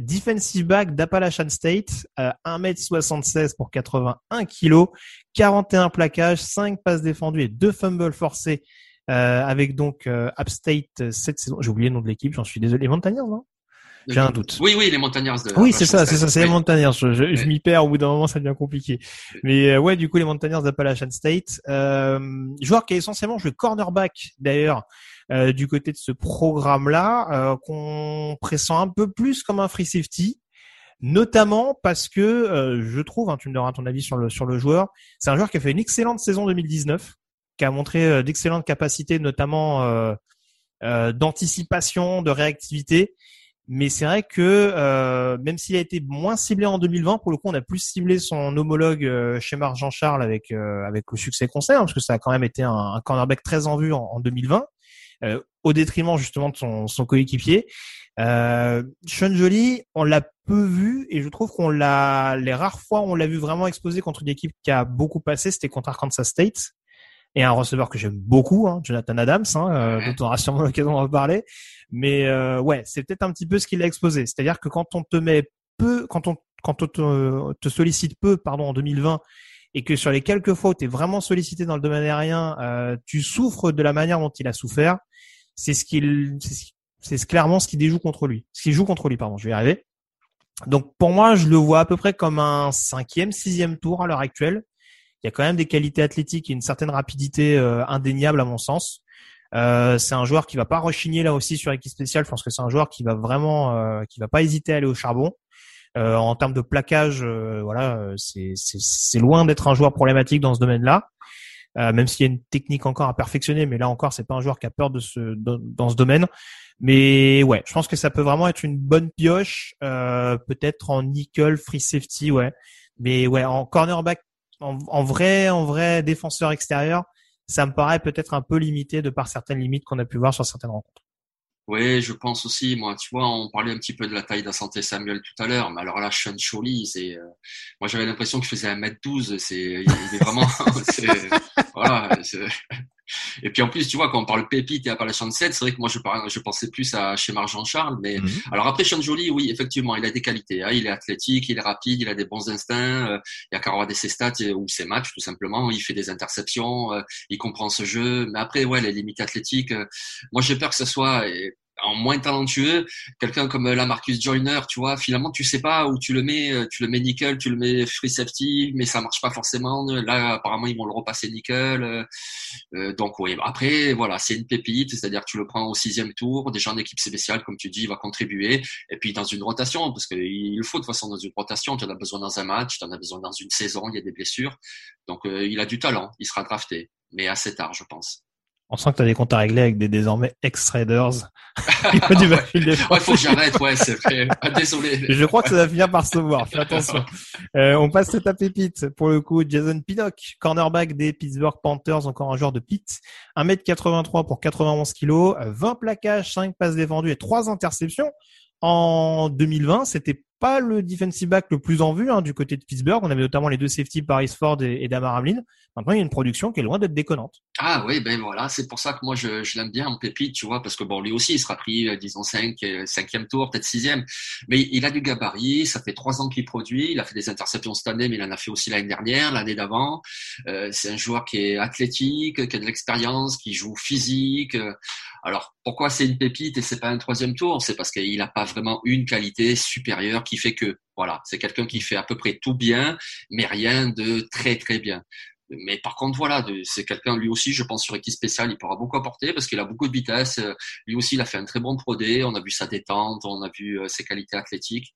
C: Defensive back d'Appalachian State, euh, 1m76 pour 81 kg, 41 plaquages, 5 passes défendues et 2 fumbles forcés euh, avec donc euh, Upstate cette saison. J'ai oublié le nom de l'équipe, j'en suis désolé. Les Montagnards, non J'ai un doute.
D: Oui, oui, les Montagnards. De
C: oui, c'est ça, c'est ça, c'est les Montagnards. Je, je, m'y perds au bout d'un moment, ça devient compliqué. Mais euh, ouais, du coup, les Montagnards d'Appalachian State. Euh, joueur qui a essentiellement joué cornerback, d'ailleurs, euh, du côté de ce programme-là, euh, qu'on pressent un peu plus comme un free safety, notamment parce que euh, je trouve, hein, tu me donneras ton avis sur le sur le joueur, c'est un joueur qui a fait une excellente saison 2019, qui a montré d'excellentes capacités, notamment d'anticipation, de réactivité. Mais c'est vrai que même s'il a été moins ciblé en 2020, pour le coup, on a plus ciblé son homologue chez Marc Jean-Charles avec avec le succès qu'on sait, hein, parce que ça a quand même été un, un cornerback très en vue en, en 2020. Euh, au détriment justement de son, son coéquipier. Euh, Sean Jolie, on l'a peu vu et je trouve qu'on l'a les rares fois où on l'a vu vraiment exposé contre une équipe qui a beaucoup passé, c'était contre Arkansas State et un receveur que j'aime beaucoup, hein, Jonathan Adams, hein, euh, dont on aura sûrement l'occasion d'en reparler. Mais euh, ouais, c'est peut-être un petit peu ce qu'il a exposé. C'est-à-dire que quand on te met peu, quand on quand on te, te sollicite peu, pardon, en 2020 et que sur les quelques fois où tu es vraiment sollicité dans le domaine aérien, euh, tu souffres de la manière dont il a souffert, c'est ce qu'il, c'est clairement ce qui déjoue contre lui, ce qui joue contre lui, pardon, je vais y arriver. Donc pour moi, je le vois à peu près comme un cinquième, sixième tour à l'heure actuelle. Il y a quand même des qualités athlétiques et une certaine rapidité euh, indéniable à mon sens. Euh, c'est un joueur qui va pas rechigner là aussi sur équipe spéciale. Je pense que c'est un joueur qui va vraiment, euh, qui va pas hésiter à aller au charbon. Euh, en termes de plaquage, euh, voilà, c'est loin d'être un joueur problématique dans ce domaine-là. même s'il y a une technique encore à perfectionner, mais là encore, c'est pas un joueur qui a peur de ce dans ce domaine. Mais ouais, je pense que ça peut vraiment être une bonne pioche, peut-être en nickel, free safety, ouais. Mais ouais, en cornerback, en, en vrai, en vrai défenseur extérieur, ça me paraît peut-être un peu limité de par certaines limites qu'on a pu voir sur certaines rencontres.
D: Oui, je pense aussi. Moi, tu vois, on parlait un petit peu de la taille santé Samuel tout à l'heure, mais alors là, Sean Choli, c'est, euh, moi, j'avais l'impression qu'il faisait 1m12. C'est, il, est vraiment, voilà, et puis en plus, tu vois, quand on parle pépite et Appalachian 7, c'est vrai que moi je, je pensais plus à chez Marjan Charles. Mais mhm. alors après Sean Jolie, oui, effectivement, il a des qualités. Hein. Il est athlétique, il est rapide, il a des bons instincts. Euh, il a qu'à regarder ses stats ou ses matchs tout simplement. Il fait des interceptions, euh, il comprend ce jeu. Mais après, ouais, les limites athlétiques. Euh, moi, j'ai peur que ce soit en moins talentueux, quelqu'un comme euh, la Marcus Joyner, tu vois, finalement tu sais pas où tu le mets, euh, tu le mets nickel, tu le mets free safety, mais ça marche pas forcément. Là apparemment ils vont le repasser nickel. Euh, donc oui, après voilà, c'est une pépite, c'est-à-dire tu le prends au sixième tour, déjà en équipe spéciale comme tu dis, il va contribuer, et puis dans une rotation parce qu'il le faut de toute façon dans une rotation, tu en as besoin dans un match, tu en as besoin dans une saison, il y a des blessures, donc il a du talent, il sera drafté, mais assez tard je pense.
C: On sent que tu as des comptes à régler avec des désormais ex-traders.
D: il faut, du ouais, faut que j'arrête, ouais, c'est vrai. Ah, désolé.
C: Je crois que ça va finir par se voir. Fais attention. Euh, on passe à ta pépite. Pour le coup, Jason Pinnock, cornerback des Pittsburgh Panthers, encore un joueur de Pitt. 1m83 pour 91 kg, 20 plaquages, 5 passes défendues et 3 interceptions. En 2020, c'était pas le defensive back le plus en vue hein, du côté de Pittsburgh. On avait notamment les deux safety Paris Ford et, et Damar Hamlin. Maintenant, il y a une production qui est loin d'être déconnante.
D: Ah oui, ben voilà, c'est pour ça que moi je, je l'aime bien en pépite, tu vois, parce que bon, lui aussi, il sera pris, euh, disons, 5, 5e tour, peut-être 6e. Mais il a du gabarit, ça fait trois ans qu'il produit, il a fait des interceptions cette année, mais il en a fait aussi l'année dernière, l'année d'avant. Euh, c'est un joueur qui est athlétique, qui a de l'expérience, qui joue physique. Alors, pourquoi c'est une pépite et c'est pas un troisième tour? C'est parce qu'il n'a pas vraiment une qualité supérieure qui fait que, voilà, c'est quelqu'un qui fait à peu près tout bien, mais rien de très très bien. Mais par contre, voilà, c'est quelqu'un, lui aussi, je pense, sur équipe spéciale, il pourra beaucoup apporter parce qu'il a beaucoup de vitesse. Lui aussi, il a fait un très bon Pro On a vu sa détente, on a vu euh, ses qualités athlétiques.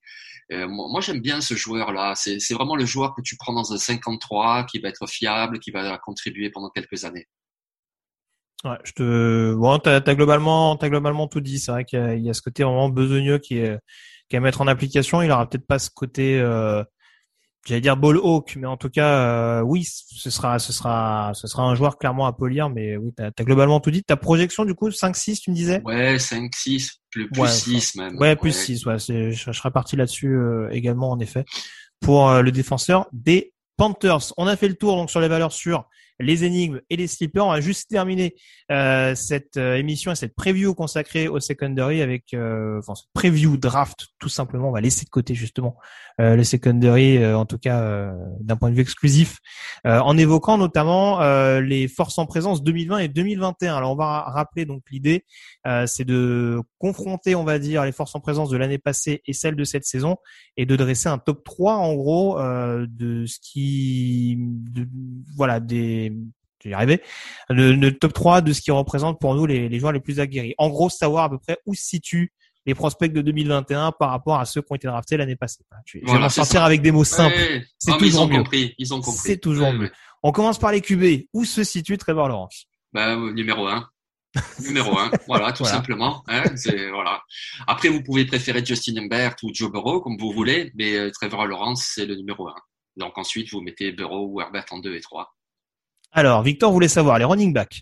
D: Euh, moi, j'aime bien ce joueur-là. C'est vraiment le joueur que tu prends dans un 53, qui va être fiable, qui va contribuer pendant quelques années.
C: Ouais, je te, bon, t'as as globalement, t'as globalement tout dit. C'est vrai qu'il y, y, a ce côté vraiment besogneux qui est, qui est à mettre en application. Il aura peut-être pas ce côté, euh, j'allais dire ball hawk, mais en tout cas, euh, oui, ce sera, ce sera, ce sera un joueur clairement à polir. Mais oui, t'as as globalement tout dit. Ta projection du coup, 5-6, tu me disais?
D: Ouais, 5-6, plus, plus 6 même.
C: Ouais, plus 6. Ouais, je, je serai parti là-dessus euh, également en effet pour euh, le défenseur des Panthers. On a fait le tour donc sur les valeurs sûres les énigmes et les slippers. On va juste terminer euh, cette euh, émission et cette preview consacrée au secondary avec euh, enfin preview draft tout simplement. On va laisser de côté justement euh, le secondary euh, en tout cas euh, d'un point de vue exclusif en évoquant notamment les forces en présence 2020 et 2021. Alors on va rappeler donc l'idée c'est de confronter on va dire les forces en présence de l'année passée et celles de cette saison et de dresser un top 3 en gros de ce qui de, voilà des tu arrivé, le, top 3 de ce qui représente pour nous les, joueurs les plus aguerris. En gros, savoir à peu près où se situent les prospects de 2021 par rapport à ceux qui ont été draftés l'année passée. Je, vais m'en sortir avec des mots simples. C'est toujours mieux.
D: ils ont compris.
C: C'est toujours mieux. On commence par les QB. Où se situe Trevor Lawrence?
D: Bah, Numéro 1. numéro 1. Voilà, tout simplement. Hein, voilà. Après, vous pouvez préférer Justin Herbert ou Joe Burrow, comme vous voulez, mais euh, Trevor Lawrence, c'est le numéro 1. Donc ensuite, vous mettez Burrow ou Herbert en 2 et 3.
C: Alors, Victor voulait savoir les running backs.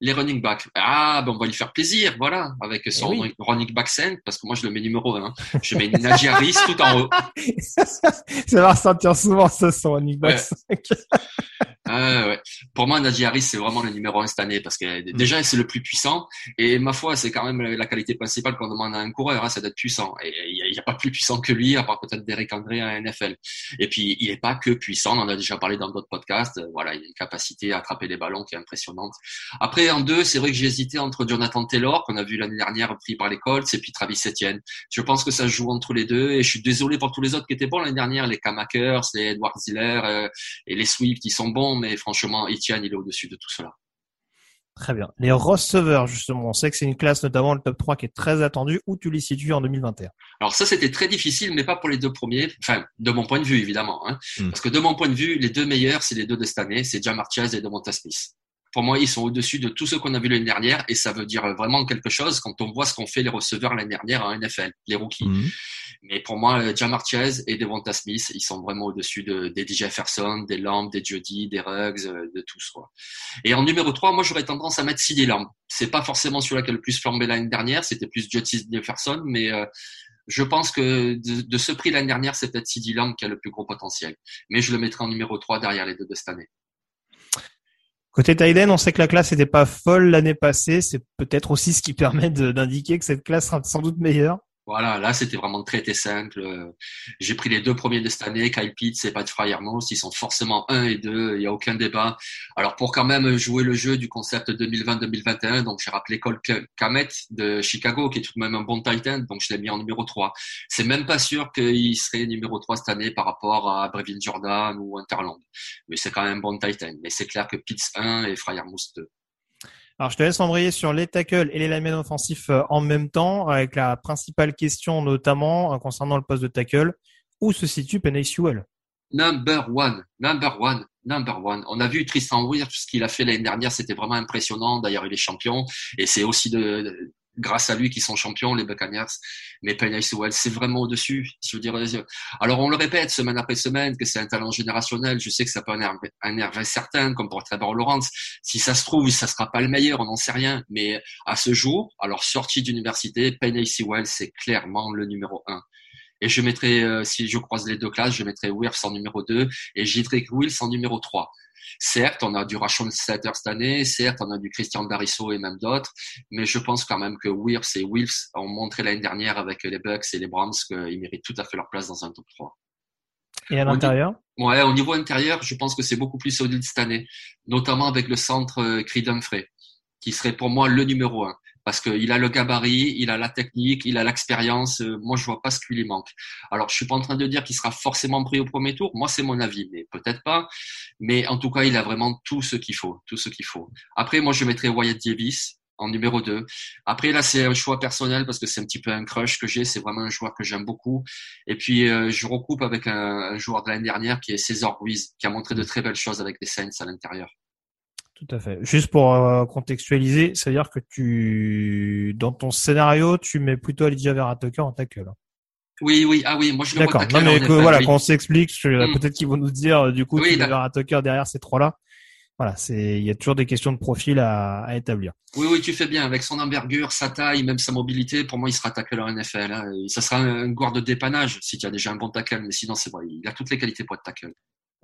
D: Les running backs. Ah, ben on va lui faire plaisir, voilà, avec son eh running back scent, parce que moi je le mets numéro 1. Je mets Najee Harris tout en haut.
C: ça va ressentir souvent ça, son running back
D: Ah, ouais. Pour moi, Najee Harris, c'est vraiment le numéro un cette année parce que déjà, c'est le plus puissant. Et ma foi, c'est quand même la qualité principale qu'on demande à un coureur, hein, c'est d'être puissant. Et il n'y a, pas plus puissant que lui, à part peut-être Derek André à NFL. Et puis, il n'est pas que puissant. On en a déjà parlé dans d'autres podcasts. Voilà, il a une capacité à attraper les ballons qui est impressionnante. Après, en deux, c'est vrai que j'ai hésité entre Jonathan Taylor, qu'on a vu l'année dernière pris par les Colts, et puis Travis Etienne. Je pense que ça joue entre les deux. Et je suis désolé pour tous les autres qui étaient bons l'année dernière, les Kamakers, les Edward Ziller euh, et les Swift, ils sont bons, mais franchement, Etienne, il est au-dessus de tout cela.
C: Très bien. Les receveurs, justement, on sait que c'est une classe, notamment le top 3, qui est très attendue. Où tu les situes en 2021
D: Alors ça, c'était très difficile, mais pas pour les deux premiers. Enfin, de mon point de vue, évidemment. Hein. Hmm. Parce que de mon point de vue, les deux meilleurs, c'est les deux de cette année, c'est Jamar Chase et Devonta Smith pour moi, ils sont au-dessus de tout ce qu'on a vu l'année dernière et ça veut dire vraiment quelque chose quand on voit ce qu'ont fait les receveurs l'année dernière en NFL, les rookies. Mhm. Mais pour moi, Jamar Chase et Devonta Smith, ils sont vraiment au-dessus de, des DJ Jefferson, des Lamb, des Jody, des Ruggs, euh, de tout ça. Et en numéro 3, moi, j'aurais tendance à mettre CD Lamb. C'est pas forcément celui-là qui a le plus flambé l'année dernière, c'était plus Jody Jefferson, mais euh, je pense que de, ce prix l'année dernière, c'est peut-être CD Lamb qui a le plus gros potentiel. Mais je le mettrai en numéro 3 derrière les deux de cette année.
C: Côté Tiden, on sait que la classe n'était pas folle l'année passée. C'est peut-être aussi ce qui permet d'indiquer que cette classe sera sans doute meilleure.
D: Voilà, là c'était vraiment très très simple. J'ai pris les deux premiers de cette année, Kyle Pitts et Pat Fryermost, ils sont forcément un et deux, il n'y a aucun débat. Alors pour quand même jouer le jeu du concept 2020-2021, donc j'ai rappelé Cole Kamet de Chicago, qui est tout de même un bon Titan, donc je l'ai mis en numéro 3. C'est même pas sûr qu'il serait numéro 3 cette année par rapport à Brevin Jordan ou Interland. Mais c'est quand même un bon Titan. Mais c'est clair que Pitts 1 et Fryermost 2.
C: Alors, je te laisse embrayer sur les tackles et les linemen offensifs euh, en même temps, avec la principale question notamment euh, concernant le poste de tackle. Où se situe Penny Sewell?
D: Number one, number one, number one. On a vu Tristan Weir, ce qu'il a fait l'année dernière, c'était vraiment impressionnant. D'ailleurs, il est champion. Et c'est aussi de, grâce à lui qui sont champions, les Buccaneers. Mais Penny Sewell, c'est vraiment au-dessus. Je veux dire, alors on le répète semaine après semaine que c'est un talent générationnel. Je sais que ça peut un nerf certain, comme pour Trevor Lawrence. Si ça se trouve, ça sera pas le meilleur, on n'en sait rien. Mais à ce jour, alors sorti d'université, Penny Sewell, c'est clairement le numéro un. Et je mettrai, euh, si je croise les deux classes, je mettrai Wirfs en numéro 2 et Jidrick Wills en numéro 3. Certes, on a du Rashon Slater cette année, certes, on a du Christian Darisso et même d'autres, mais je pense quand même que Wirfs et Wills ont montré l'année dernière avec les Bucks et les Browns qu'ils méritent tout à fait leur place dans un top 3.
C: Et à l'intérieur?
D: Ouais, au niveau intérieur, je pense que c'est beaucoup plus solide cette année, notamment avec le centre euh, Creed Humphrey, qui serait pour moi le numéro un parce qu'il a le gabarit, il a la technique, il a l'expérience. Euh, moi, je vois pas ce qui lui manque. Alors, je suis pas en train de dire qu'il sera forcément pris au premier tour. Moi, c'est mon avis, mais peut-être pas. Mais en tout cas, il a vraiment tout ce qu'il faut, tout ce qu'il faut. Après, moi, je mettrais Wyatt Davis en numéro 2. Après, là, c'est un choix personnel parce que c'est un petit peu un crush que j'ai. C'est vraiment un joueur que j'aime beaucoup. Et puis, euh, je recoupe avec un, un joueur de l'année dernière qui est César Ruiz, qui a montré de très belles choses avec les Saints à l'intérieur.
C: Tout à fait. Juste pour euh, contextualiser, c'est-à-dire que tu, dans ton scénario, tu mets plutôt Alicia Vera Tucker en tackle.
D: Oui, oui, ah oui, moi je le
C: D'accord. Non, mais que, voilà, qu'on s'explique, hmm. peut-être qu'ils vont nous dire, euh, du coup, oui, mets Vera Tucker derrière ces trois-là. Voilà, c'est, il y a toujours des questions de profil à, à, établir.
D: Oui, oui, tu fais bien. Avec son envergure, sa taille, même sa mobilité, pour moi, il sera tackle en NFL. Hein. ça sera un, un de dépannage si tu as déjà un bon tackle, mais sinon, c'est vrai, il a toutes les qualités pour être tackle.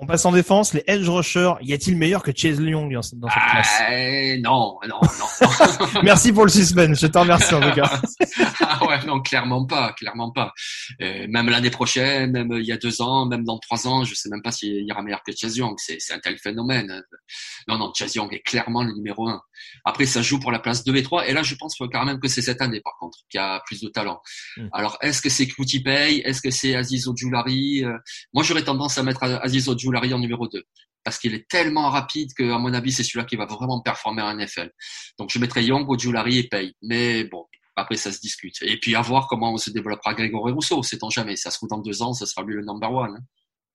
C: On passe en défense, les edge rushers. Y a-t-il meilleur que Chase Young dans cette, classe?
D: Euh, Non, non, non.
C: Merci pour le suspense. Je te remercie en tout cas.
D: ah ouais, non, clairement pas, clairement pas. Euh, même l'année prochaine, même il y a deux ans, même dans trois ans, je sais même pas s'il y aura meilleur que Chase Young. C'est, c'est un tel phénomène. Non, non, Chase Young est clairement le numéro un. Après, ça joue pour la place 2 et 3. Et là, je pense quand même que c'est cette année, par contre, qui a plus de talent. Hmm. Alors, est-ce que c'est Kuti Pay Est-ce que c'est Aziz Ojulari euh, Moi, j'aurais tendance à mettre Aziz Ojulari Larry en numéro 2 parce qu'il est tellement rapide que, à mon avis, c'est celui-là qui va vraiment performer en NFL. Donc, je mettrais Young, Larry et Pay. Mais bon, après, ça se discute. Et puis, à voir comment on se développera Grégory Rousseau. Sait-on jamais. Ça se trouve dans deux ans, ça sera lui le number one. Hein.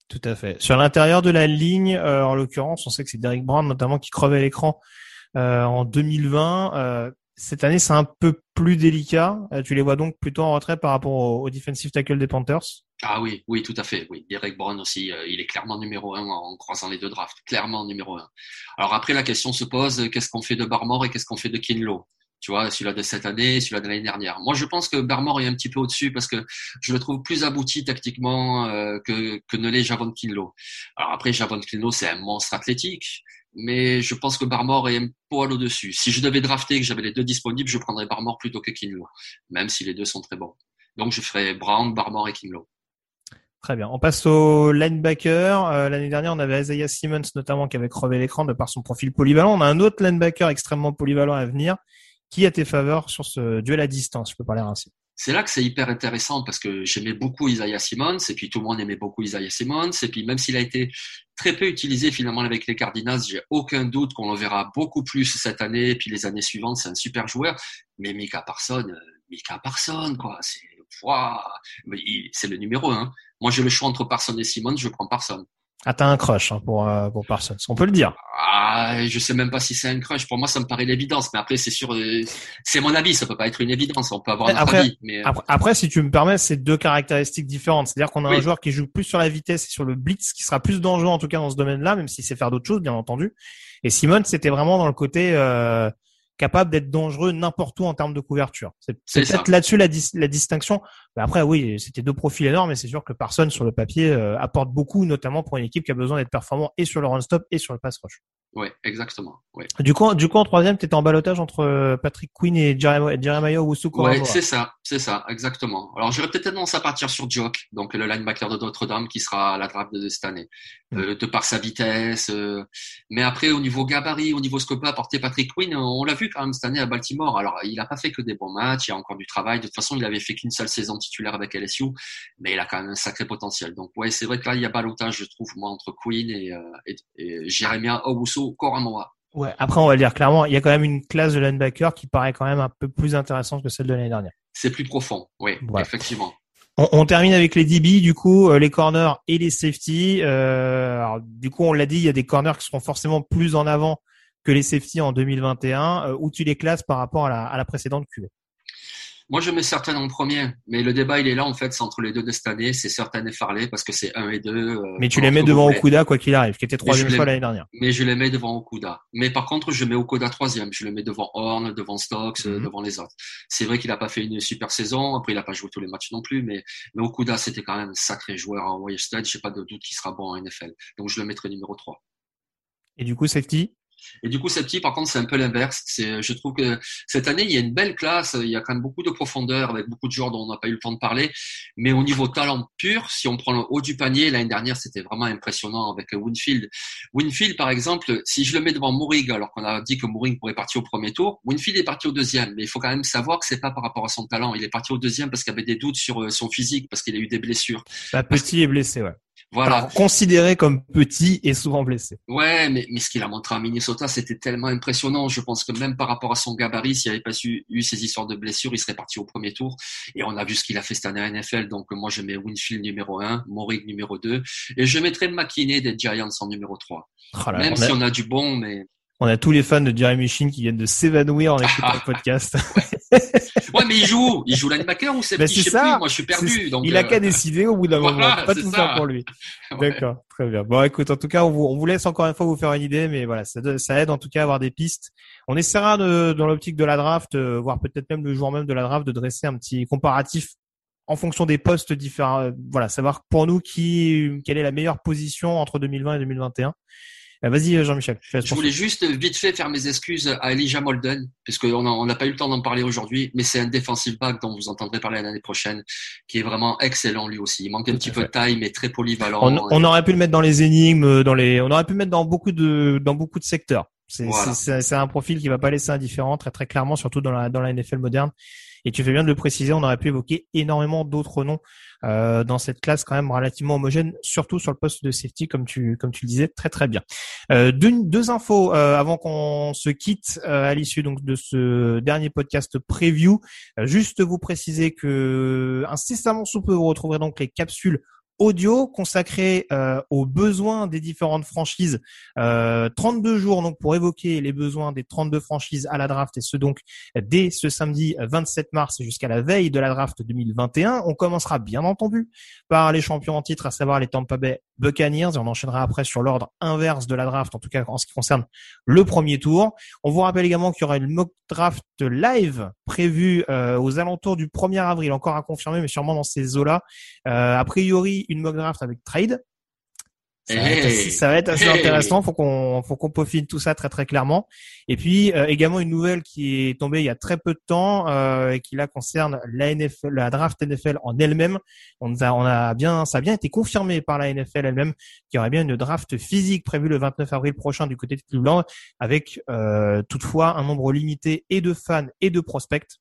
C: Tout à fait. Sur l'intérieur de la ligne, euh, en l'occurrence, on sait que c'est Derek Brown, notamment, qui crevait l'écran en 2020. Euh, cette année, c'est un peu plus délicat. tu les vois donc plutôt en retrait par rapport au, au defensive tackle des Panthers
D: ah oui, oui, tout à fait. Oui, Derek Brown aussi, euh, il est clairement numéro un en croisant les deux drafts, clairement numéro un. Alors après, la question se pose qu'est-ce qu'on fait de Barmore et qu'est-ce qu'on fait de Kinlow Tu vois, celui-là de cette année, celui-là de l'année dernière. Moi, je pense que Barmore est un petit peu au-dessus parce que je le trouve plus abouti tactiquement euh, que, que ne l'est Javon Kinlo. Alors après, Javon Kinlo, c'est un monstre athlétique, mais je pense que Barmore est un poil au-dessus. Si je devais drafter, que j'avais les deux disponibles, je prendrais Barmore plutôt que Kinlo, même si les deux sont très bons. Donc, je ferais Brown, Barmore et Kinlo.
C: Très bien. On passe au linebacker. Euh, L'année dernière, on avait Isaiah Simmons notamment qui avait crevé l'écran de par son profil polyvalent. On a un autre linebacker extrêmement polyvalent à venir. Qui a tes faveurs sur ce duel à distance? Je peux parler ainsi.
D: C'est là que c'est hyper intéressant parce que j'aimais beaucoup Isaiah Simmons et puis tout le monde aimait beaucoup Isaiah Simmons et puis même s'il a été très peu utilisé finalement avec les Cardinals, j'ai aucun doute qu'on le verra beaucoup plus cette année et puis les années suivantes, c'est un super joueur. Mais Mika Parson, euh, Mika Parson quoi, c'est c'est le numéro un. Moi, j'ai le choix entre Parson et Simon, je prends Parson.
C: Ah, t'as un crush hein, pour euh, pour Parsons, on peut le dire.
D: Ah, je sais même pas si c'est un crush. Pour moi, ça me paraît l'évidence, mais après, c'est sûr, euh, c'est mon avis. Ça peut pas être une évidence. On peut avoir notre
C: après,
D: avis. Mais...
C: Euh, après, si tu me permets, c'est deux caractéristiques différentes. C'est-à-dire qu'on a un joueur qui joue plus sur la vitesse et sur le blitz, qui sera plus dangereux en tout cas dans ce domaine-là, même s'il sait faire d'autres choses, bien entendu. Et Simon, c'était vraiment dans le côté capable d'être dangereux n'importe où en termes de couverture. C'est peut-être là-dessus la, la, distinction. Après, oui, c'était deux profils énormes, mais c'est sûr que personne sur le papier euh, apporte beaucoup, notamment pour une équipe qui a besoin d'être performant et sur le run-stop et sur le pass rush.
D: Oui, exactement. Ouais.
C: Du coup, du coup, en troisième, tu étais en balotage entre euh, Patrick Quinn et Jeremiah Wusuko.
D: Ouais, c'est ça, c'est ça, exactement. Alors, j'aurais peut-être tendance à partir sur Jock, donc le linebacker de Notre-Dame qui sera à la draft de cette année, mm. euh, de par sa vitesse. Euh, mais après, au niveau gabarit, au niveau ce que peut apporter Patrick Quinn, on l'a vu quand même cette année à Baltimore. Alors, il n'a pas fait que des bons matchs, il y a encore du travail. De toute façon, il avait fait qu'une seule saison titulaire avec LSU, mais il a quand même un sacré potentiel. Donc, ouais, c'est vrai que là, il y a balotage, je trouve, moi, entre Quinn et, et, et Jeremiah Owusu mois.
C: Ouais, après, on va le dire clairement, il y a quand même une classe de linebacker qui paraît quand même un peu plus intéressante que celle de l'année dernière.
D: C'est plus profond, oui, effectivement.
C: On, termine avec les DB, du coup, euh, les corners et les safety. Euh, du coup, on l'a dit, il y a des corners qui seront forcément plus en avant que les safety en 2021. Euh, où tu les classes par rapport à la, à la précédente QV
D: moi, je mets certaines en premier, mais le débat, il est là, en fait, c'est entre les deux de cette année. C'est certaines et Farley parce que c'est un et deux. Euh,
C: mais tu les mets devant Okuda, quoi qu'il arrive, qui était troisième fois l'année dernière.
D: Mais je les mets devant Okuda. Mais par contre, je mets Okuda troisième. Je le mets devant Horn, devant Stokes, euh, mhm. devant les autres. C'est vrai qu'il a pas fait une super saison. Après, il a pas joué tous les matchs non plus, mais, mais Okuda, c'était quand même un sacré joueur en West State. J'ai pas de doute qu'il sera bon en NFL. Donc, je le mettrai numéro 3.
C: Et du coup, safety?
D: Et du coup, petit, par contre, c'est un peu l'inverse. C'est, je trouve que cette année, il y a une belle classe. Il y a quand même beaucoup de profondeur avec beaucoup de joueurs dont on n'a pas eu le temps de parler. Mais au niveau talent pur, si on prend le haut du panier, l'année dernière, c'était vraiment impressionnant avec Winfield. Winfield, par exemple, si je le mets devant Mourig, alors qu'on a dit que Mourig pourrait partir au premier tour, Winfield est parti au deuxième. Mais il faut quand même savoir que c'est pas par rapport à son talent. Il est parti au deuxième parce qu'il avait des doutes sur euh, son physique, parce qu'il a eu des blessures.
C: Bah, petit et blessé, ouais. Voilà. considéré comme petit et souvent blessé.
D: Ouais, mais, mais ce qu'il a montré à Minnesota, c'était tellement impressionnant. Je pense que même par rapport à son gabarit, s'il avait pas eu, eu ces histoires de blessures, il serait parti au premier tour. Et on a vu ce qu'il a fait cette année à NFL. Donc moi, je mets Winfield numéro 1, Morig numéro 2. Et je mettrai McKinney des Giants en numéro 3. même si on a du bon, mais
C: on a tous les fans de Jeremy Sheen qui viennent de s'évanouir en écoutant le podcast.
D: ouais, mais il joue, il joue linebacker ou c'est ben,
C: c'est ça.
D: Moi, je suis perdu. Donc
C: il a qu'à euh, décider au bout d'un moment, pas tout faire pour lui. D'accord, très bien. Bon, écoute, en tout cas, on vous, on vous, laisse encore une fois vous faire une idée, mais voilà, ça, ça aide en tout cas à avoir des pistes. On essaiera de, dans l'optique de la draft, euh, voire peut-être même le jour même de la draft, de dresser un petit comparatif en fonction des postes différents. Euh, voilà, savoir pour nous qui, quelle est la meilleure position entre 2020 et 2021. Euh, vas-y euh, Jean-Michel.
D: Je, voulais juste vite fait faire mes excuses à Elijah Molden, puisqu'on n'a pas eu le temps d'en parler aujourd'hui, mais c'est un defensive back dont vous entendrez parler l'année prochaine, qui est vraiment excellent lui aussi. Il manque un petit peu de taille, mais très polyvalent.
C: On, aurait pu le mettre dans les énigmes, dans les, on aurait pu le mettre dans beaucoup de, dans beaucoup de secteurs. C'est un profil qui va pas laisser indifférent très très clairement, surtout dans la, dans la NFL moderne. Et tu fais bien de le préciser, on aurait pu évoquer énormément d'autres noms euh, dans cette classe quand même relativement homogène, surtout sur le poste de safety, comme tu comme tu le disais très très bien. Euh, deux, infos euh, avant qu'on se quitte à l'issue donc de ce dernier podcast preview. juste vous préciser que incessamment sous peu vous retrouverez donc les capsules audio consacré euh, aux besoins des différentes franchises. Euh, 32 jours donc pour évoquer les besoins des 32 franchises à la draft et ce donc dès ce samedi 27 mars jusqu'à la veille de la draft 2021. On commencera bien entendu par les champions en titre, à savoir les Tampa Bay Buccaneers et on enchaînera après sur l'ordre inverse de la draft, en tout cas en ce qui concerne le premier tour. On vous rappelle également qu'il y aura une mock draft live prévue euh, aux alentours du 1er avril, encore à confirmer, mais sûrement dans ces eaux-là. Euh, a priori, une mock draft avec trade. Ça, va être assez, ça va être assez intéressant. Faut qu'on, faut qu'on peaufine tout ça très très clairement. Et puis euh, également une nouvelle qui est tombée il y a très peu de temps euh, et qui là concerne la NFL, la draft NFL en elle-même. On a, on a bien, ça a bien été confirmé par la NFL elle-même qu'il y aurait bien une draft physique prévue le 29 avril prochain du côté de Cleveland, avec euh, toutefois un nombre limité et de fans et de prospects.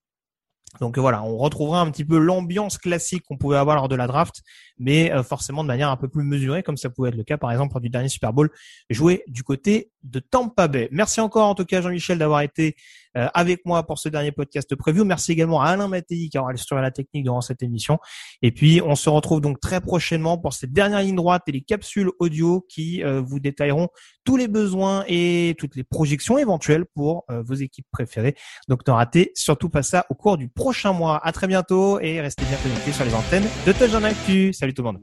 C: Donc voilà, on retrouvera un petit peu l'ambiance classique qu'on pouvait avoir lors de la draft, mais euh, forcément de manière un peu plus mesurée, comme ça pouvait être le cas par exemple du dernier Super Bowl joué du côté de Tampa Bay. Merci encore en tout cas Jean-Michel d'avoir été euh, avec moi pour ce dernier podcast preview. Merci également à Alain Mattei qui aura sur la technique durant cette émission. Et puis on se retrouve donc très prochainement pour cette dernière ligne droite et les capsules audio qui euh, vous détailleront tous les besoins et toutes les projections éventuelles pour vos équipes préférées. Donc ne ratez surtout pas ça au cours du prochain mois. À très bientôt et restez bien connectés sur les antennes de Touchdown Actu. Salut tout le monde.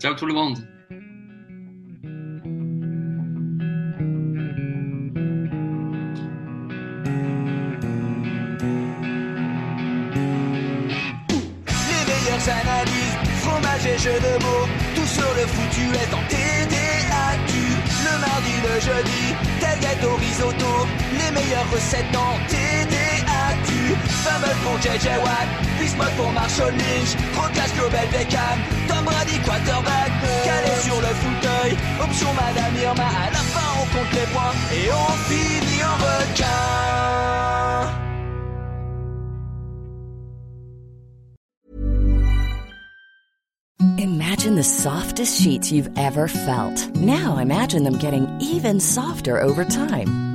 D: Ciao tout le monde.
G: Les meilleures analyses, fromage et jeux de mots, tout sur le foutu est en TDAQ. Le mardi, le jeudi, tel gâteau risotto, les meilleures recettes en TDAQ. Fumble pour JJ Watt, Bismuth pour Marshall Lynch, Rocas Global Beckham, Tom Brady quarterback, calé sur le fauteuil, option Madame Irma, à la fin on compte les points et on finit en requin.
H: Imagine the softest sheets you've ever felt. Now imagine them getting even softer over time.